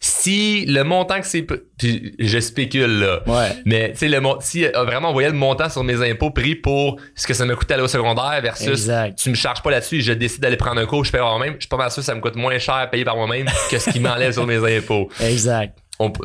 si le montant que c'est, puis je spécule là, Ouais. mais tu sais le si euh, vraiment on voyait le montant sur mes impôts pris pour ce que ça me coûtait aller au secondaire versus Exact. tu me charges pas là-dessus, je décide d'aller prendre un cours, je paye par moi-même, je suis pas mal sûr que ça me coûte moins cher à payer par moi-même que ce qui m'enlève sur mes impôts. Exact.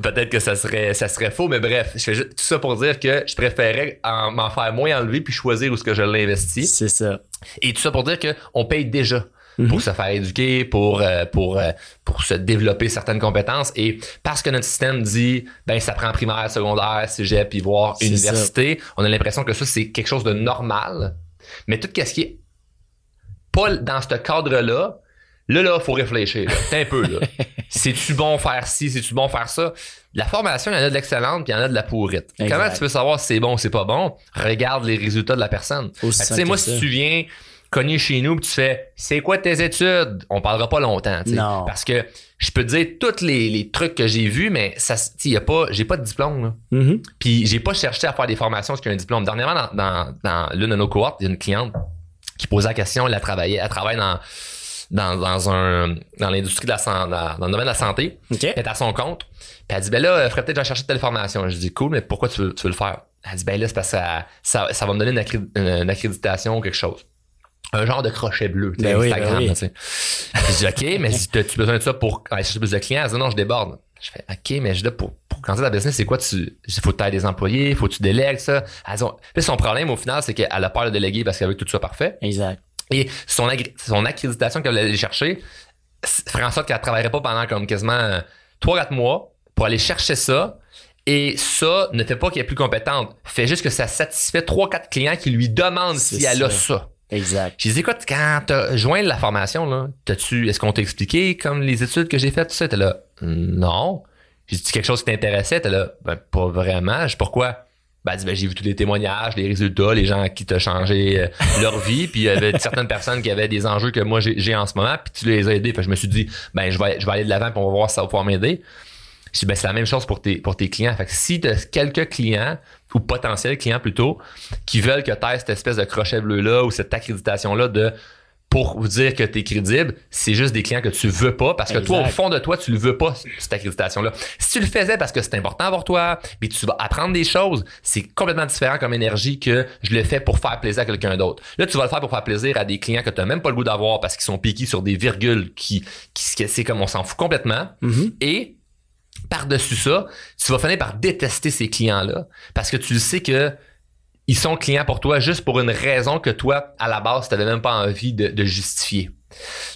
Peut-être que ça serait ça serait faux mais bref, je fais juste tout ça pour dire que je préférais en- m'en faire moins enlever puis choisir où ce que je l'investis C'est ça. et tout ça pour dire que on paye déjà Mhm. pour se faire éduquer, pour euh, pour euh, pour se développer certaines compétences et parce que notre système dit ben ça prend primaire, secondaire, cégep puis voire université, on a l'impression que ça c'est quelque chose de normal. Mais tout ce qui est pas dans ce cadre-là, là là faut réfléchir, là. T'es un peu là. C'est-tu bon faire ci, c'est-tu bon faire ça? La formation, il y en a de l'excellente, puis il y en a de la pourrite. Exact. Comment tu peux savoir si c'est bon ou c'est pas bon? Regarde les résultats de la personne. Tu sais, moi, si tu viens cogner chez nous puis tu fais c'est quoi tes études? On parlera pas longtemps. Non. parce que je peux te dire tous les, les trucs que j'ai vus mais ça y a pas j'ai pas de diplôme là. Mhm. puis j'ai pas cherché à faire des formations parce qu'il y a un diplôme dernièrement dans, dans, dans l'une de nos cohortes il y a une cliente qui posait la question elle a travaillé elle travaille dans dans, dans un dans l'industrie de la santé dans, le domaine de la santé elle est à son compte. Puis elle dit, ben là, il faudrait peut-être que chercher telle formation. Je dis, cool, mais pourquoi tu veux, tu veux le faire? Elle dit, ben là, c'est parce que ça, ça, ça va me donner une accréditation ou quelque chose. Un genre de crochet bleu, tu sais, Ben oui, Instagram, ben oui. Je dis, OK, mais si t'as-tu besoin de ça pour aller chercher plus de clients? Elle dit, non, je déborde. Je fais, OK, mais je dis, pour, pour commencer ta business, c'est quoi tu, il faut que des employés, faut que tu délègues ça. Elle dit, Puis son problème, au final, c'est qu'elle a peur de déléguer parce qu'elle veut que tout soit parfait. Exact. Et son, agré- son accréditation qu'elle allait aller chercher ferait en sorte qu'elle travaillerait pas pendant comme quasiment 3-4 mois pour aller chercher ça. Et ça ne fait pas qu'elle est plus compétente. Fait juste que ça satisfait 3-4 clients qui lui demandent si elle a ça. Exact. J'ai dit, écoute, quand t'as joint la formation, t'as-tu, est-ce qu'on t'a expliqué comme les études que j'ai faites, tout ça? T'es là, non. J'ai dit quelque chose qui t'intéressait, t'es là, ben, pas vraiment. Je pourquoi? Ben, ben, j'ai vu tous les témoignages, les résultats, les gens qui t'ont changé euh, leur vie, puis il y avait certaines personnes qui avaient des enjeux que moi j'ai en ce moment, puis tu les as aidés. Fait je me suis dit, ben, je vais, vais aller de l'avant, va voir si ça va pouvoir m'aider. Je dis, ben, c'est la même chose pour tes, pour tes clients. Fait que si tu as quelques clients, ou potentiels clients plutôt, qui veulent que tu aies cette espèce de crochet bleu-là ou cette accréditation-là de pour vous dire que tu es crédible, c'est juste des clients que tu veux pas parce que toi, au fond de toi, tu le veux pas, cette accréditation-là. Si tu le faisais parce que c'est important pour toi, puis tu vas apprendre des choses, c'est complètement différent comme énergie que je le fais pour faire plaisir à quelqu'un d'autre. Là, tu vas le faire pour faire plaisir à des clients que tu n'as même pas le goût d'avoir parce qu'ils sont piqués sur des virgules qui, qui c'est comme on s'en fout complètement. Mhm. Et par-dessus ça, tu vas finir par détester ces clients-là parce que tu le sais que ils sont clients pour toi juste pour une raison que toi, à la base, tu n'avais même pas envie de, justifier.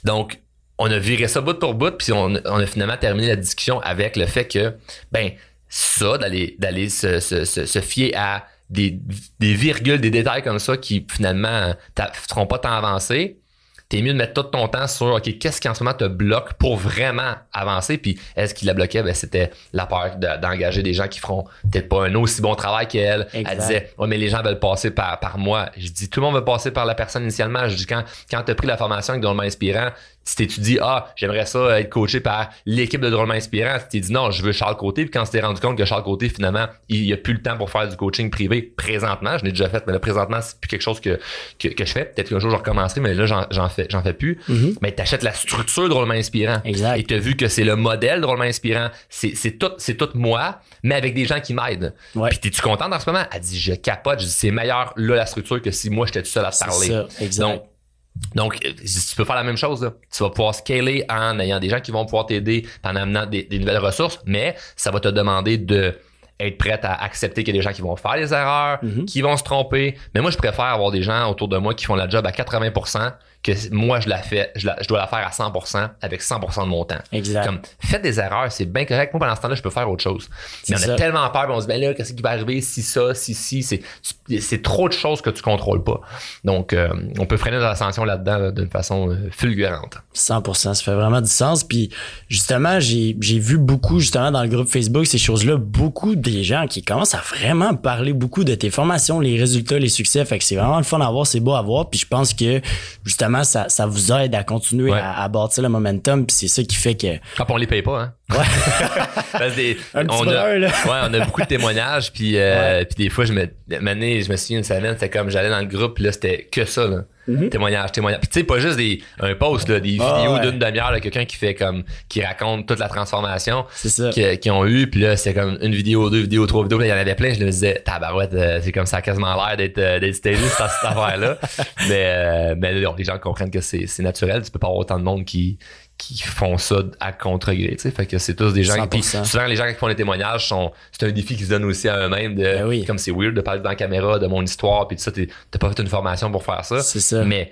Donc, on a viré ça bout pour bout, puis on, a finalement terminé la discussion avec le fait que, ben, ça, d'aller se, fier à des, des virgules, des détails comme ça qui finalement ne feront pas tant avancer, t'es mieux de mettre tout ton temps sur OK, qu'est-ce qui en ce moment te bloque pour vraiment avancer? Puis est-ce qui la bloquait? Ben, c'était la peur de- d'engager des gens qui feront peut-être pas un aussi bon travail qu'elle. Elle disait Ouais, mais les gens veulent passer par, par moi. Je dis tout le monde veut passer par la personne initialement. Je dis quand, quand tu as pris la formation avec Drôlement Inspirant, si tu dis ah j'aimerais ça être coaché par l'équipe de drôlement inspirant. Si tu dit non je veux Charles Côté puis quand tu t'es rendu compte que Charles Côté finalement il y a plus le temps pour faire du coaching privé présentement je l'ai déjà fait mais là présentement c'est plus quelque chose que que, je fais. Peut-être qu'un jour je recommencerai mais là j'en fais j'en fais plus. Mm-hmm. mais tu achètes la structure drôlement inspirant. Exact. et tu as vu que c'est le modèle drôlement inspirant. C'est c'est tout c'est tout moi mais avec des gens qui m'aident. Ouais. puis t'es-tu contente en ce moment? Elle dit je capote. Je dis c'est meilleur là la structure que si moi j'étais tout seul à parler. ça, exact. Donc, euh, tu peux faire la même chose. Tu vas pouvoir scaler en ayant des gens qui vont pouvoir t'aider, en amenant des, nouvelles ressources, mais ça va te demander de être prête à accepter qu'il y a des gens qui vont faire des erreurs, mm-hmm. qui vont se tromper. Mais moi, je préfère avoir des gens autour de moi qui font la job à 80% que moi je la fais, je, dois la faire à 100% avec 100% de mon temps. Exact. Comme faites des erreurs, c'est bien correct. Moi pendant ce temps-là, je peux faire autre chose. Mais on a tellement peur, on se dit ben là, qu'est-ce qui va arriver si ça, si si, c'est trop de choses que tu contrôles pas. Donc euh, on peut freiner l'ascension là-dedans d'une façon euh, fulgurante. 100%, ça fait vraiment du sens. Puis justement, j'ai vu beaucoup justement dans le groupe Facebook ces choses-là, beaucoup des gens qui commencent à vraiment parler beaucoup de tes formations, les résultats, les succès. Fait que c'est vraiment le fun à voir, c'est beau à voir. Puis je pense que justement ça, ça vous aide à continuer à, bâtir le momentum. Puis c'est ça qui fait que. Quand on les paye pas, hein. Ouais. on, a, ouais, on a beaucoup de témoignages. Puis, euh, puis des fois, je me, je me souviens une semaine, c'était comme j'allais dans le groupe, puis là, c'était que ça. Là. Témoignage, témoignage. Puis tu sais, pas juste des, un post, là, des ah, vidéos d'une demi-heure, quelqu'un qui fait comme, qui raconte toute la transformation qu'ils ont eu. Puis là, c'est comme une vidéo, deux vidéos, trois vidéos. il y en avait plein. Je me disais, tabarouette, euh, c'est comme ça quasiment l'air d'être, euh, d'être stagé, cette, affaire-là. mais, euh, mais les gens comprennent que c'est, c'est naturel. Tu peux pas avoir autant de monde qui, qui font ça à contre-gré, tu sais. Fait que c'est tous des gens qui, souvent les gens qui font les témoignages sont, c'est un défi qu'ils se donnent aussi à eux-mêmes de, ben comme c'est weird de parler dans la caméra de mon histoire puis tout ça, t'as pas fait une formation pour faire ça. C'est ça. Mais,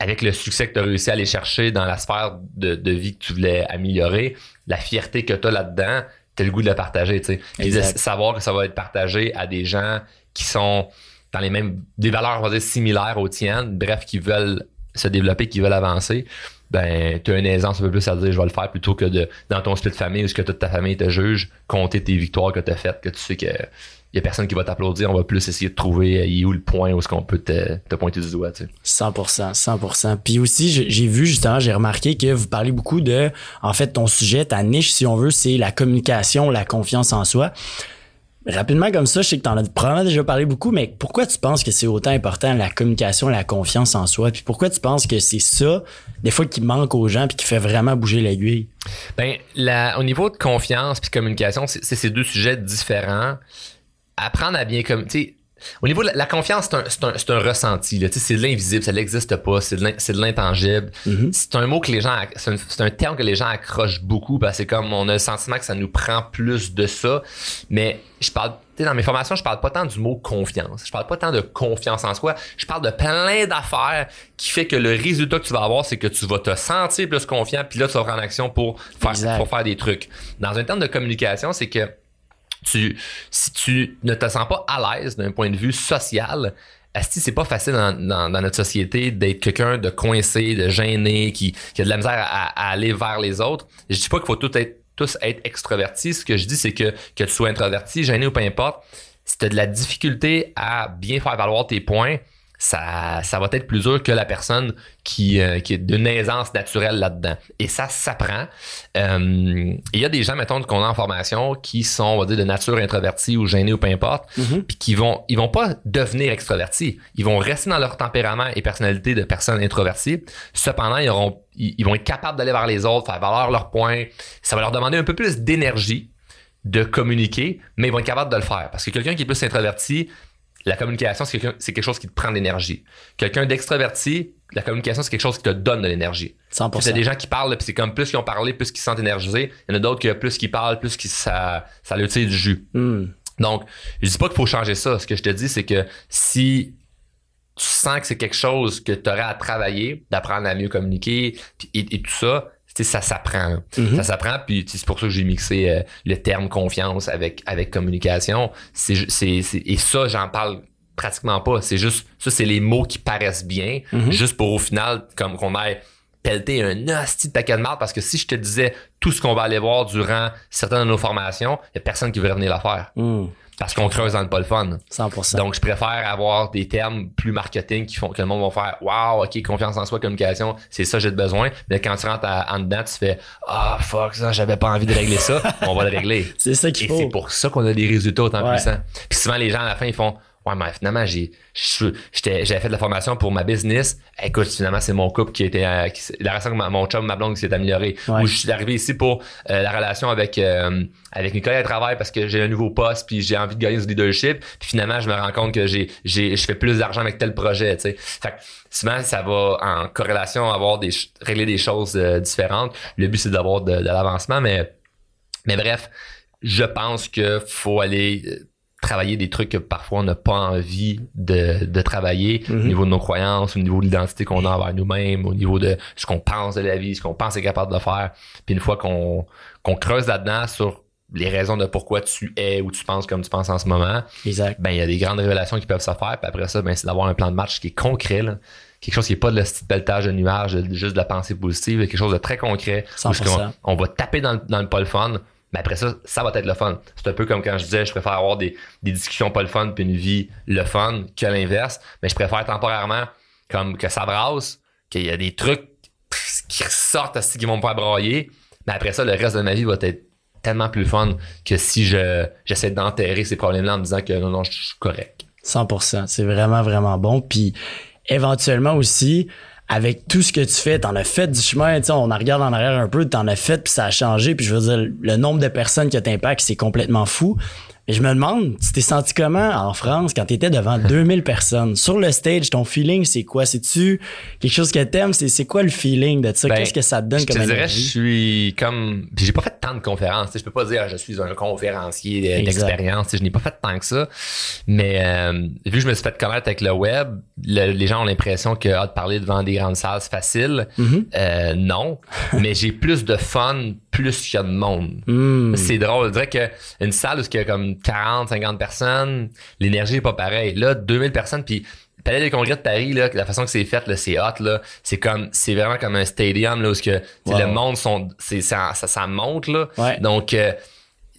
avec le succès que tu as réussi à aller chercher dans la sphère de, de vie que tu voulais améliorer, la fierté que tu as là-dedans, tu as le goût de la partager, tu sais. Puis de savoir que ça va être partagé à des gens qui sont dans les mêmes, des valeurs, on va dire, similaires aux tiennes, bref, qui veulent se développer, qui veulent avancer ben tu as une aisance un peu plus à dire je vais le faire plutôt que de dans ton split de famille où ce que toute ta famille te juge, compter tes victoires que tu as faites, que tu sais que y a personne qui va t'applaudir, on va plus essayer de trouver euh, où le point où est-ce qu'on peut te, te, pointer du doigt, tu sais. 100%, 100%. Puis aussi, j'ai vu justement, j'ai remarqué que vous parlez beaucoup de, en fait, ton sujet, ta niche, si on veut, c'est la communication, la confiance en soi. Rapidement comme ça, je sais que tu en as probablement déjà parlé beaucoup, mais pourquoi tu penses que c'est autant important la communication, la confiance en soi? Puis pourquoi tu penses que c'est ça, des fois, qui manque aux gens puis qui fait vraiment bouger l'aiguille? Ben, la, au niveau de confiance puis communication, c'est ces deux sujets différents. Apprendre à bien comme, au niveau de la, confiance, c'est un, un, un, ressenti. C'est de l'invisible, ça n'existe pas, c'est de l'intangible. Mm-hmm. C'est un mot que les gens, c'est un, terme que les gens accrochent beaucoup parce que c'est comme on a le sentiment que ça nous prend plus de ça. Mais je parle, dans mes formations, je parle pas tant du mot confiance. Je parle pas tant de confiance en soi. Je parle de plein d'affaires qui fait que le résultat que tu vas avoir, c'est que tu vas te sentir plus confiant, puis là, tu vas prendre action pour faire, pour faire des trucs. Dans un terme de communication, c'est que si tu ne te sens pas à l'aise d'un point de vue social, c'est pas facile dans, notre société d'être quelqu'un de coincé, de gêné, qui, a de la misère à, aller vers les autres. Je dis pas qu'il faut tous être extrovertis. Ce que je dis, c'est que, que tu sois introverti, gêné ou peu importe, si tu as de la difficulté à bien faire valoir tes points, ça, ça va être plus dur que la personne qui, euh, qui est d'une aisance naturelle là-dedans. Et ça s'apprend. Euh, il y a des gens, mettons, qu'on a en formation qui sont, on va dire, de nature introvertie ou gênés ou peu importe, mm-hmm. puis qui vont, ils vont pas devenir extrovertis. Ils vont rester dans leur tempérament et personnalité de personnes introverties. Cependant, ils auront, ils, vont être capables d'aller vers les autres, faire valoir leurs points. Ça va leur demander un peu plus d'énergie de communiquer, mais ils vont être capables de le faire. Parce que quelqu'un qui est plus introverti, la communication, c'est quelque, chose qui te prend de l'énergie. Quelqu'un d'extraverti, la communication, c'est quelque chose qui te donne de l'énergie. 100%. Il y a des gens qui parlent, puis c'est comme plus qu'ils ont parlé, plus qu'ils se sentent énergisés. Il y en a d'autres qui, plus qu'ils parlent, plus qu'ils, ça, ça leur tire du jus. Hmm. Donc, je dis pas qu'il faut changer ça. Ce que je te dis, c'est que si tu sens que c'est quelque chose que tu aurais à travailler, d'apprendre à mieux communiquer et tout ça, ça s'apprend. Mm-hmm. Ça s'apprend, puis c'est pour ça que j'ai mixé euh, le terme confiance avec, avec communication. C'est, et ça, j'en parle pratiquement pas. C'est juste, ça, c'est les mots qui paraissent bien, mm-hmm. juste pour au final, comme qu'on ait pelleté un hostie de paquet de marde, parce que si je te disais tout ce qu'on va aller voir durant certaines de nos formations, il y a personne qui veut revenir la faire. Mm. Parce qu'on creuse dans le pas le fun. 100%. Donc, je préfère avoir des termes plus marketing qui font que le monde va faire Wow, ok, confiance en soi, communication, c'est ça j'ai besoin. Mais quand tu rentres en dedans, tu fais Ah fuck ça, j'avais pas envie de régler ça. on va le régler. c'est ça qu'il Et faut. c'est pour ça qu'on a des résultats autant Ouais. puissants. Puis souvent les gens à la fin ils font Ouais, mais finalement, j'ai, j'avais fait de la formation pour ma business. Écoute, finalement, c'est mon couple qui était, euh, qui la relation avec ma- mon chum, ma blonde qui s'est améliorée. Ouais. Ou je suis arrivé ici pour euh, la relation avec, euh, avec mes collègues de travail parce que j'ai un nouveau poste puis j'ai envie de gagner du leadership. Puis finalement, je me rends compte que j'ai, j'ai, je fais plus d'argent avec tel projet, tu sais. Fait que souvent, ça va en corrélation avoir des, régler des choses euh, différentes. Le but, c'est d'avoir de, de l'avancement, mais, mais bref, je pense que faut aller euh, travailler des trucs que parfois on n'a pas envie de, de travailler Mhm. au niveau de nos croyances, au niveau de l'identité qu'on a envers nous-mêmes, au niveau de ce qu'on pense de la vie, ce qu'on pense être capable de faire. Puis une fois qu'on qu'on creuse là-dedans sur les raisons de pourquoi tu es ou tu penses comme tu penses en ce moment, Exact. ben il y a des grandes révélations qui peuvent se faire. Puis après ça, ben c'est d'avoir un plan de match qui est concret, là. quelque chose qui est pas de la petite pelletage de nuages, juste de la pensée positive, quelque chose de très concret. 100%. qu'on- on va taper dans le, dans le le fun, mais après ça, ça va être le fun. C'est un peu comme quand je disais, je préfère avoir des, des discussions pas le fun puis une vie le fun que l'inverse, mais je préfère temporairement comme que ça brasse, qu'il y a des trucs qui ressortent qui vont faire brailler, mais après ça, le reste de ma vie va être tellement plus fun que si je j'essaie d'enterrer ces problèmes-là en me disant que non, non, je suis correct. 100%. C'est vraiment, vraiment bon. Puis éventuellement aussi, avec tout ce que tu fais, t'en as fait du chemin, tu on en regarde en arrière un peu, t'en as fait, puis ça a changé. Puis je veux dire, le nombre de personnes que t'impactes, c'est complètement fou. Mais je me demande, tu t'es senti comment en France quand t'étais devant 2000 personnes? Sur le stage, ton feeling, c'est quoi? C'est-tu quelque chose que t'aimes? C'est, c'est quoi le feeling de ça? Ben, Qu'est-ce que ça te donne Je te dirais, je suis comme. puis J'ai pas fait tant de conférences. tu Je peux pas dire je suis un conférencier d'expérience. tu Je n'ai pas fait tant que ça. Mais euh, vu que je me suis fait connaître avec le web, le- les gens ont l'impression que ah, de parler devant des grandes salles, c'est facile. Mhm. Euh, non. Mais j'ai plus de fun plus qu'il y a de monde. Hmm. C'est drôle. Je dirais que une salle où il y a comme 40, 50 personnes, l'énergie est pas pareille. Là, 2000 personnes, puis le Palais des congrès de Paris, là, la façon que c'est fait, là, c'est hot, là. C'est comme, c'est vraiment comme un stadium, là, où que, Wow. le monde sont, c'est, ça, ça, ça monte, là. Ouais. Donc, euh,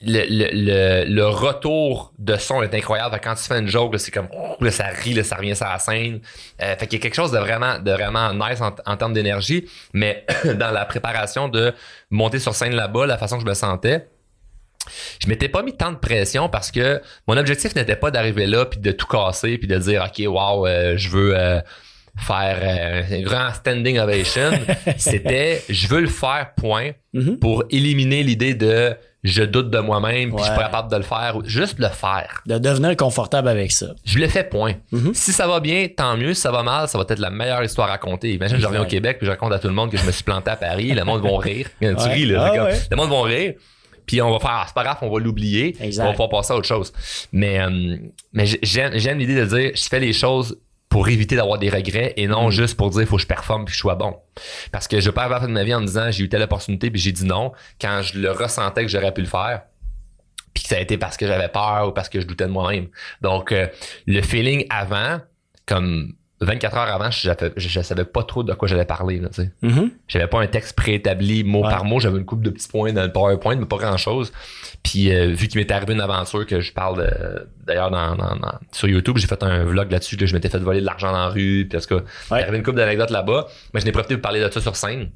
le, le, le, le retour de son est incroyable. Quand tu fais une joke, là, c'est comme, là, ça rit, là, ça revient sur la scène. Euh, fait qu'il y a quelque chose de vraiment, de vraiment nice en, en termes d'énergie. Mais dans la préparation de monter sur scène là-bas, la façon que je me sentais, je m'étais pas mis tant de pression parce que mon objectif n'était pas d'arriver là puis de tout casser puis de dire ok wow euh, je veux euh, faire euh, un grand standing ovation c'était je veux le faire point Mhm. pour éliminer l'idée de je doute de moi-même puis je suis pas capable de le faire juste le faire De devenir confortable avec ça. je le fais point. Mhm. Si ça va bien, tant mieux. Si ça va mal, ça va être la meilleure histoire à raconter. Imagine, je reviens au. Québec puis je raconte à tout le monde que je me suis planté à Paris. Le monde va rire. Tu Ouais. ris, là. Ah ouais. Le monde va rire. Puis on va faire, ah, c'est pas grave, on va l'oublier. On va pouvoir passer à autre chose. Mais, euh, mais j'ai- j'aime, l'idée de dire, je fais les choses pour éviter d'avoir des regrets et non Mm. juste pour dire, faut que je performe puis que je sois bon. Parce que je veux pas avoir fait de ma vie en me disant, j'ai eu telle opportunité puis j'ai dit non quand je le ressentais que j'aurais pu le faire puis que ça a été parce que j'avais peur ou parce que je doutais de moi-même. Donc, euh, le feeling avant, comme 24 heures avant, je, savais- je, je savais pas trop de quoi j'allais parler. Là, tu sais. Mhm. j'avais pas un texte préétabli mot Ouais. par mot. J'avais une coupe de petits points dans le PowerPoint, mais pas grand-chose. Puis, euh, vu qu'il m'était arrivé une aventure que je parle de- d'ailleurs dans, dans- dans- sur YouTube, j'ai fait un vlog là-dessus que je m'étais fait voler de l'argent dans la rue. Puis, cas, il y avait une coupe d'anecdotes là-bas. Mais je n'ai profité de parler de ça sur scène.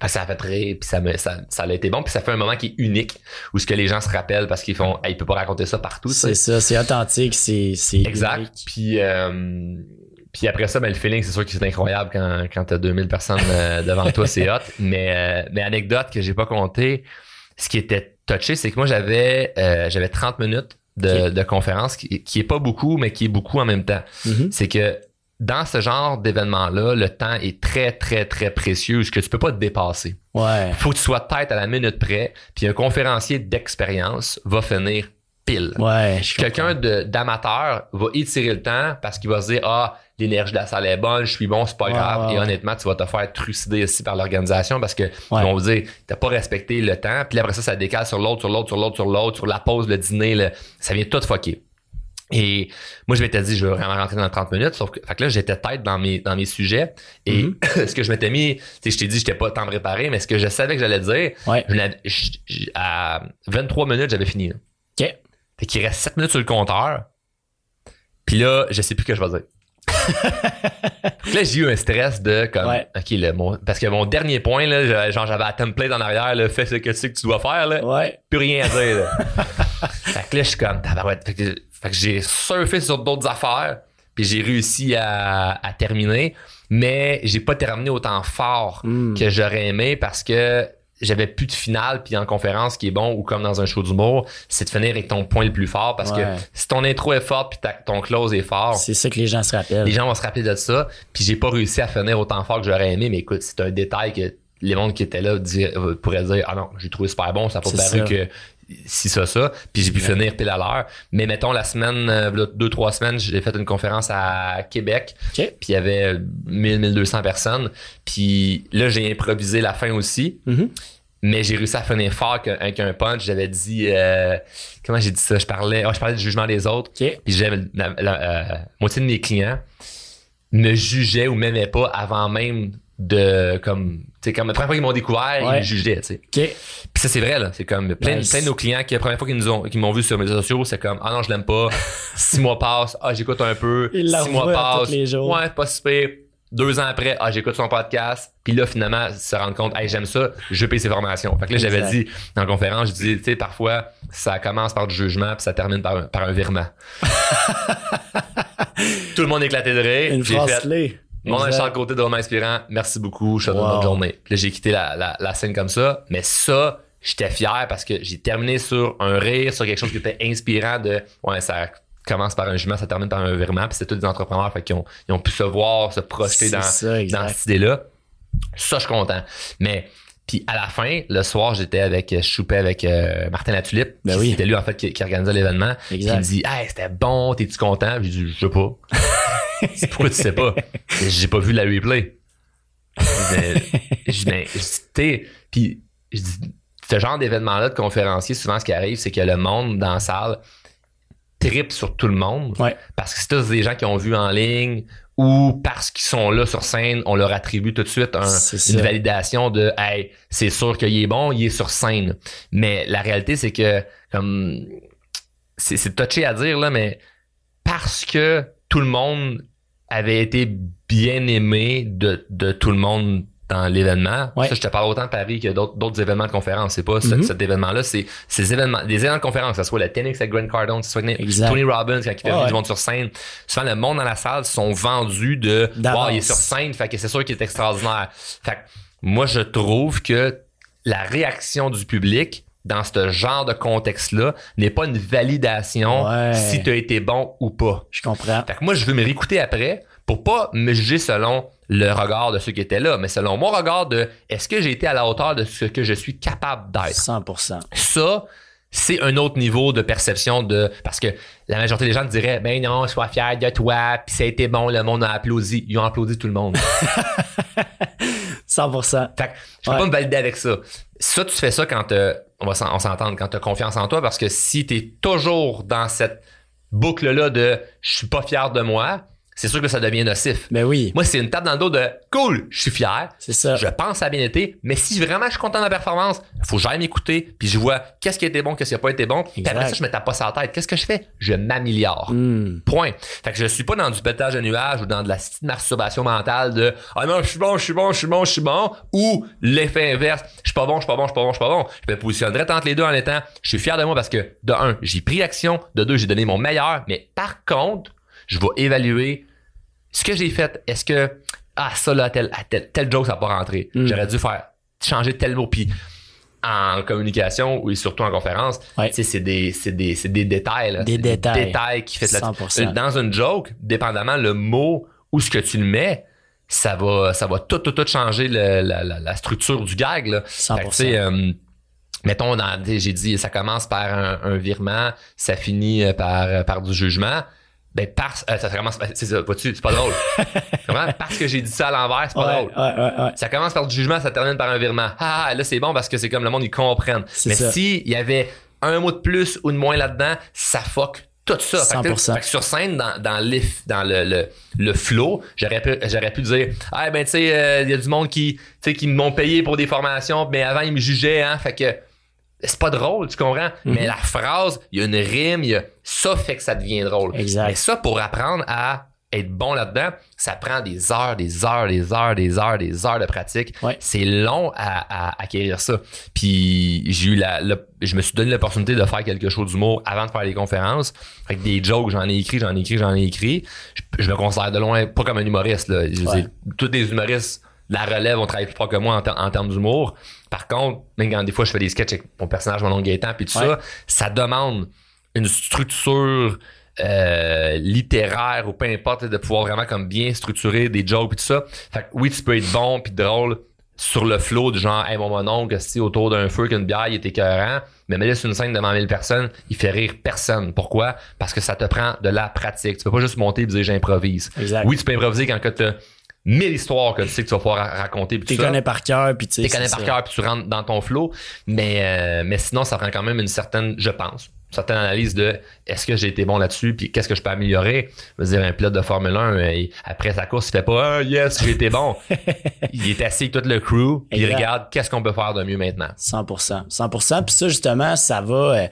Parce que ça a fait rire, puis ça, me, ça, ça a été bon, puis ça fait un moment qui est unique, où ce que les gens se rappellent parce qu'ils font, hey, il peut pas raconter ça partout. C'est ça, c'est authentique, c'est, c'est Exact. Puis, euh, puis après ça, ben, le feeling, c'est sûr que c'est incroyable quand, quand t'as 2000 personnes euh, devant toi, c'est hot. Mais, euh, mais anecdote que j'ai pas compté, ce qui était touché, c'est que moi, j'avais euh, j'avais 30 minutes de, de conférence, qui, qui est pas beaucoup, mais qui est beaucoup en même temps. Mhm. C'est que dans ce genre d'événement-là, le temps est très, très, très précieux, ce que tu peux pas te dépasser. Ouais. Faut que tu sois tête à la minute près, puis un conférencier d'expérience va finir pile. Ouais. Quelqu'un d'amateur va étirer le temps parce qu'il va se dire Ah, l'énergie de la salle est bonne, je suis bon, c'est pas grave. Et honnêtement, tu vas te faire trucider aussi par l'organisation parce que ils vont vous dire T'as pas respecté le temps, puis après ça, ça décale sur l'autre, sur l'autre, sur l'autre, sur l'autre, sur la pause, le dîner, le- ça vient tout fucker. Et moi, je m'étais dit, je veux vraiment rentrer dans 30 minutes. Sauf que, fait que là, j'étais tête dans mes, dans mes sujets. Et Mhm. ce que je m'étais mis, tu je t'ai dit, j'étais pas tant préparé, mais ce que je savais que j'allais dire, Ouais. je n'avais- je- je- à 23 minutes, j'avais fini. là. OK. Fait qu'il reste 7 minutes sur le compteur. Puis là, je sais plus ce que je vais dire. Là, j'ai eu un stress de comme Ouais. OK, là, mon- parce que mon dernier point là, j'avais- genre j'avais la template en arrière, là, fais ce que tu sais que tu dois faire là. Ouais. Plus rien à dire. Là. fait que là, je suis comme tabarouette. Fait que, fait que j'ai surfé sur d'autres affaires, puis j'ai réussi à, à terminer, mais j'ai pas terminé autant fort Hmm. que j'aurais aimé parce que j'avais plus de finale puis en conférence ce qui est bon ou comme dans un show d'humour c'est de finir avec ton point le plus fort parce Ouais. que si ton intro est forte puis ta- ton close est fort C'est ça que les gens se rappellent. les gens vont se rappeler de ça puis j'ai pas réussi à finir autant fort que j'aurais aimé mais écoute c'est un détail que les mondes qui étaient là euh, pourraient dire ah non j'ai trouvé super bon ça pas paru ça. que si ça ça puis j'ai pu finir pile à l'heure mais mettons la semaine euh, deux trois semaines j'ai fait une conférence à Québec puis il y avait 1000 1200 personnes puis là j'ai improvisé la fin aussi Mhm. mais j'ai réussi à finir fort avec un punch. J'avais dit, euh, comment j'ai dit ça? Je parlais, oh, je parlais du jugement des autres. Puis j'avais la, la- euh, moitié de mes clients me jugeaient ou m'aimaient pas avant même de comme tu sais comme la première fois qu'ils m'ont découvert ils me jugeaient tu sais. Puis ça c'est vrai là. C'est comme plein, Nice. plein de nos clients qui la première fois qu'ils nous ont m'ont vu sur les réseaux sociaux c'est comme ah non je l'aime pas. Six mois passent. Ah j'écoute un peu. Six mois passent. tous les jours. ouais pas super deux ans après ah j'écoute son podcast puis là finalement se rendre compte hey j'aime ça. Je paye ses formations fait que là j'avais dit dans la conférence je disais tu sais parfois ça commence par du jugement puis ça termine par un, par un virement. Tout le monde éclatait de rire. Une phrase fait, clé. Mon Exact. Charles Côté de Romain Inspirant, merci beaucoup, je te une Wow. bonne journée. Puis là, j'ai quitté la, la, la scène comme ça, mais ça, j'étais fier parce que j'ai terminé sur un rire, sur quelque chose qui était inspirant de, ouais, ça commence par un jugement, ça termine par un virement, puis c'est tous des entrepreneurs, fait qu'ils ont, ils ont pu se voir, se projeter dans, ça, dans cette idée-là. Ça, je suis content. Mais, puis à la fin, le soir, j'étais avec, je soupais avec euh, Martin Latulippe. Ben qui- oui. C'était lui, en fait, qui, qui organisait l'événement. Puis il me dit, hey, c'était bon, t'es-tu content? Puis je dis, je sais pas. Pourquoi tu sais pas? J'ai pas vu la replay. Je dis, ben, puis je dis, ce genre d'événement-là de conférencier, souvent ce qui arrive, c'est que le monde dans la salle tripe sur tout le monde. Ouais. Parce que c'est tous des gens qui ont vu en ligne ou parce qu'ils sont là sur scène, on leur attribue tout de suite un- une validation de Hey, c'est sûr qu'il est bon, il est sur scène. Mais la réalité, c'est que comme c'est, c'est touché à dire, là, mais parce que tout le monde avait été bien aimé de, de tout le monde dans l'événement. Ouais. Ça, je te parle autant de Paris que d'autres, événements de conférence. C'est pas Mhm. cet événement-là, c'est ces événements, des événements de conférence, que ce soit le tennis avec Grant Cardone, que ce soit Exact. Tony Robbins quand il fait Ouais, du monde sur scène. Souvent, le monde dans la salle sont vendus de wow, il est sur scène, fait que c'est sûr qu'il est extraordinaire. Fait que moi, je trouve que la réaction du public dans ce genre de contexte-là n'est pas une validation Ouais. si tu as été bon ou pas. Je comprends. Fait que moi, je veux me réécouter après pour pas me juger selon le regard de ceux qui étaient là, mais selon mon regard de est-ce que j'ai été à la hauteur de ce que je suis capable d'être? 100%. Ça, c'est un autre niveau de perception de parce que la majorité des gens diraient ben non sois fier de toi puis ça a été bon le monde a applaudi ils ont applaudi tout le monde 100%. fait que je peux Ouais. pas me valider avec ça ça tu fais ça quand t'as- on va on s'entendre quand tu as confiance en toi parce que si tu es toujours dans cette boucle là de je suis pas fier de moi c'est sûr que ça devient nocif Ben oui, moi c'est une tape dans le dos de cool je suis fier c'est ça. je pense a bien été, mais si vraiment je suis content de ma performance, faut que j'aille m'écouter, puis je vois qu'est-ce qui a été bon, qu'est-ce qui a pas été bon, puis après ça, je me tape pas sur la tête. Qu'est-ce que je fais? Je m'améliore. Hmm. Point. Fait que je suis pas dans du pétage de nuages ou dans de la petite masturbation mentale de Ah non, je suis bon, je suis bon, je suis bon, je suis bon, ou l'effet inverse, je suis pas bon, je suis pas bon, je suis pas bon, je suis pas bon. Je me positionnerais entre les deux en étant je suis fier de moi parce que de un, j'ai pris action, de deux, j'ai donné mon meilleur, mais par contre, je vais évaluer ce que j'ai fait. Est-ce que ah ça là tel, ah, tel, tel joke ça n'a pas rentré. Mm. J'aurais dû faire changer tel mot puis en communication ou surtout en conférence, Ouais. c'est des, c'est des, c'est des détails. là. Des détails. détails qui fait la 100%. Dans une joke, dépendamment le mot ou ce que tu le mets, ça va, ça va tout, tout, tout changer le- la, la, la structure du gag. Là. 100%. Fait que, tu sais, euh, mettons, j'ai dit, ça commence par un, un virement, ça finit euh, par, euh, par du jugement. Ben, parce, euh, ça commence, c'est ça, vois-tu, c'est pas drôle. Comment? Parce que j'ai dit ça à l'envers, c'est pas Ouais, drôle. ouais, ouais, ouais. Ça commence par du jugement, ça termine par un virement. Ah, ah, là, c'est bon parce que c'est comme le monde, ils comprennent. Mais ça. si il y avait un mot de plus ou de moins là-dedans, ça fuck tout ça. Fait que, 100%. fait que sur scène, dans, dans, dans le, le, le flow, j'aurais pu, j'aurais pu dire, ah, ben, tu sais, euh, il y a du monde qui, tu sais, qui m'ont payé pour des formations, mais avant, ils me jugeaient, hein. Fait que, c'est pas drôle, tu comprends? Mais la phrase, il y a une rime, il y a, ça fait que ça devient drôle. Exact. Mais ça, pour apprendre à être bon là-dedans, ça prend des heures, des heures, des heures, des heures, des heures de pratique. Ouais. C'est long à, à acquérir ça. Puis j'ai eu la, je me suis donné l'opportunité de faire quelque chose d'humour avant de faire les conférences. Fait que des jokes, j'en ai écrit, j'en ai écrit, j'en ai écrit. Je, je me considère de loin pas comme un humoriste. Là. Je veux Ouais. dire, tous les humoristes la relève ont travaillé plus fort que moi en, ter- en termes d'humour. Par contre, même quand des fois je fais des sketchs avec mon personnage, mon nom Gaétan, puis tout Ouais. ça, ça demande une structure euh, littéraire ou peu importe, de pouvoir vraiment comme bien structurer des jokes et tout ça. Fait que oui, tu peux être bon puis drôle sur le flow du genre, hey, mon mononcle, si autour d'un feu qu'une bière, il est écœurant, mais sur une scène devant 1000 personnes, il fait rire personne. Pourquoi? Parce que ça te prend de la pratique. Tu peux pas juste monter et dire j'improvise. Exact. Oui, tu peux improviser quand tu as mille histoires que tu sais que tu vas pouvoir ra- raconter Tu connais par cœur, puis tu sais. connais par cœur puis tu rentres dans ton flow. Mais, euh, mais sinon, ça prend quand même une certaine, je pense, une certaine analyse de est-ce que j'ai été bon là-dessus puis qu'est-ce que je peux améliorer. Je veux dire, un pilote de Formule 1, euh, après sa course, il fait pas ah, yes, j'ai été bon. il est assis avec tout le crew puis il regarde qu'est-ce qu'on peut faire de mieux maintenant. 100%. 100%. Puis ça, justement, ça va. euh,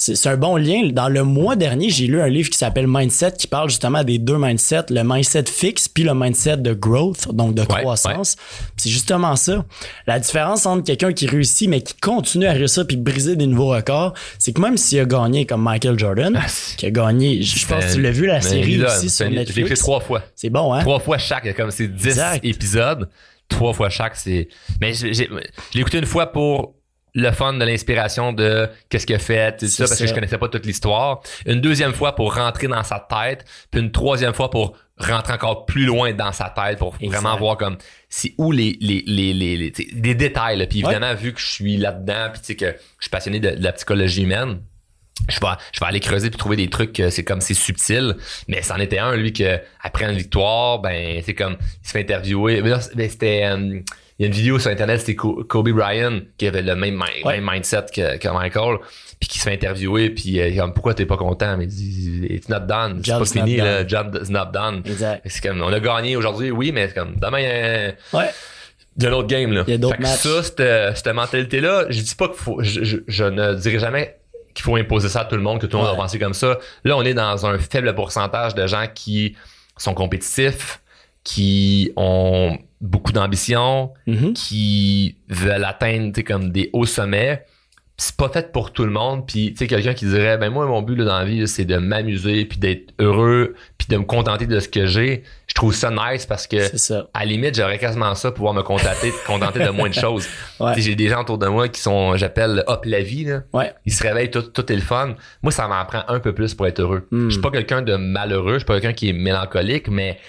c'est un bon lien. Dans le mois dernier, j'ai lu un livre qui s'appelle Mindset qui parle justement des deux mindsets, le mindset fixe puis le mindset de growth, donc de Ouais, croissance. C'est justement ça. La différence entre quelqu'un qui réussit mais qui continue à réussir puis briser des nouveaux records, c'est que même s'il a gagné comme Michael Jordan, Ah, qui a gagné, je pense que tu l'as vu la série là, aussi sur Je l'ai écouté Netflix. trois fois. C'est bon, hein? Trois fois chaque, comme c'est 10 Exact. épisodes. Trois fois chaque, c'est. Mais j'ai- j'ai- je l'ai écouté une fois pour le fun de l'inspiration de qu'est-ce qu'il a fait, tout ça, parce que je connaissais pas toute l'histoire. Une deuxième fois pour rentrer dans sa tête, puis une troisième fois pour rentrer encore plus loin dans sa tête pour Exact. vraiment voir comme c'est où les les les les, les- détails là. puis évidemment vu que je suis là-dedans puis tu sais que je suis passionné de, de la psychologie humaine je vais, je vais aller creuser puis trouver des trucs que c'est comme c'est subtil mais c'en était un lui que après une victoire ben c'est comme il se fait interviewer ben, c'était euh, il y a une vidéo sur internet c'était Kobe Bryant qui avait le même, mi- Ouais. même mindset que, que Michael puis qui se fait interviewer puis euh, il est comme pourquoi t'es pas content? Mais il dit it's not done c'est pas fini done. là job's not done Exact. c'est comme on a gagné aujourd'hui oui mais c'est comme demain il y a un- Ouais. il y a un autre game là. Il y a d'autres matchs. Ça, cette, cette mentalité-là, je dis pas qu'il faut, je, je- je ne dirai jamais qu'il faut imposer ça à tout le monde, que tout le monde Ouais. va penser comme ça. Là, on est dans un faible pourcentage de gens qui sont compétitifs, qui ont beaucoup d'ambition, Mhm. qui veulent atteindre, comme des hauts sommets. C'est pas fait pour tout le monde. Puis, tu sais, quelqu'un qui dirait, ben moi, mon but là, dans la vie, là, c'est de m'amuser, puis d'être heureux, puis de me contenter de ce que j'ai. Je trouve ça nice parce que à la limite, j'aurais quasiment ça, pouvoir me contenter, contenter de moins de choses. Ouais. J'ai des gens autour de moi qui sont, j'appelle hop la vie. Là. Ouais. Ils se réveillent, tout, tout est le fun. Moi, ça m'en prend un peu plus pour être heureux. Hmm. Je suis pas quelqu'un de malheureux, je suis pas quelqu'un qui est mélancolique, mais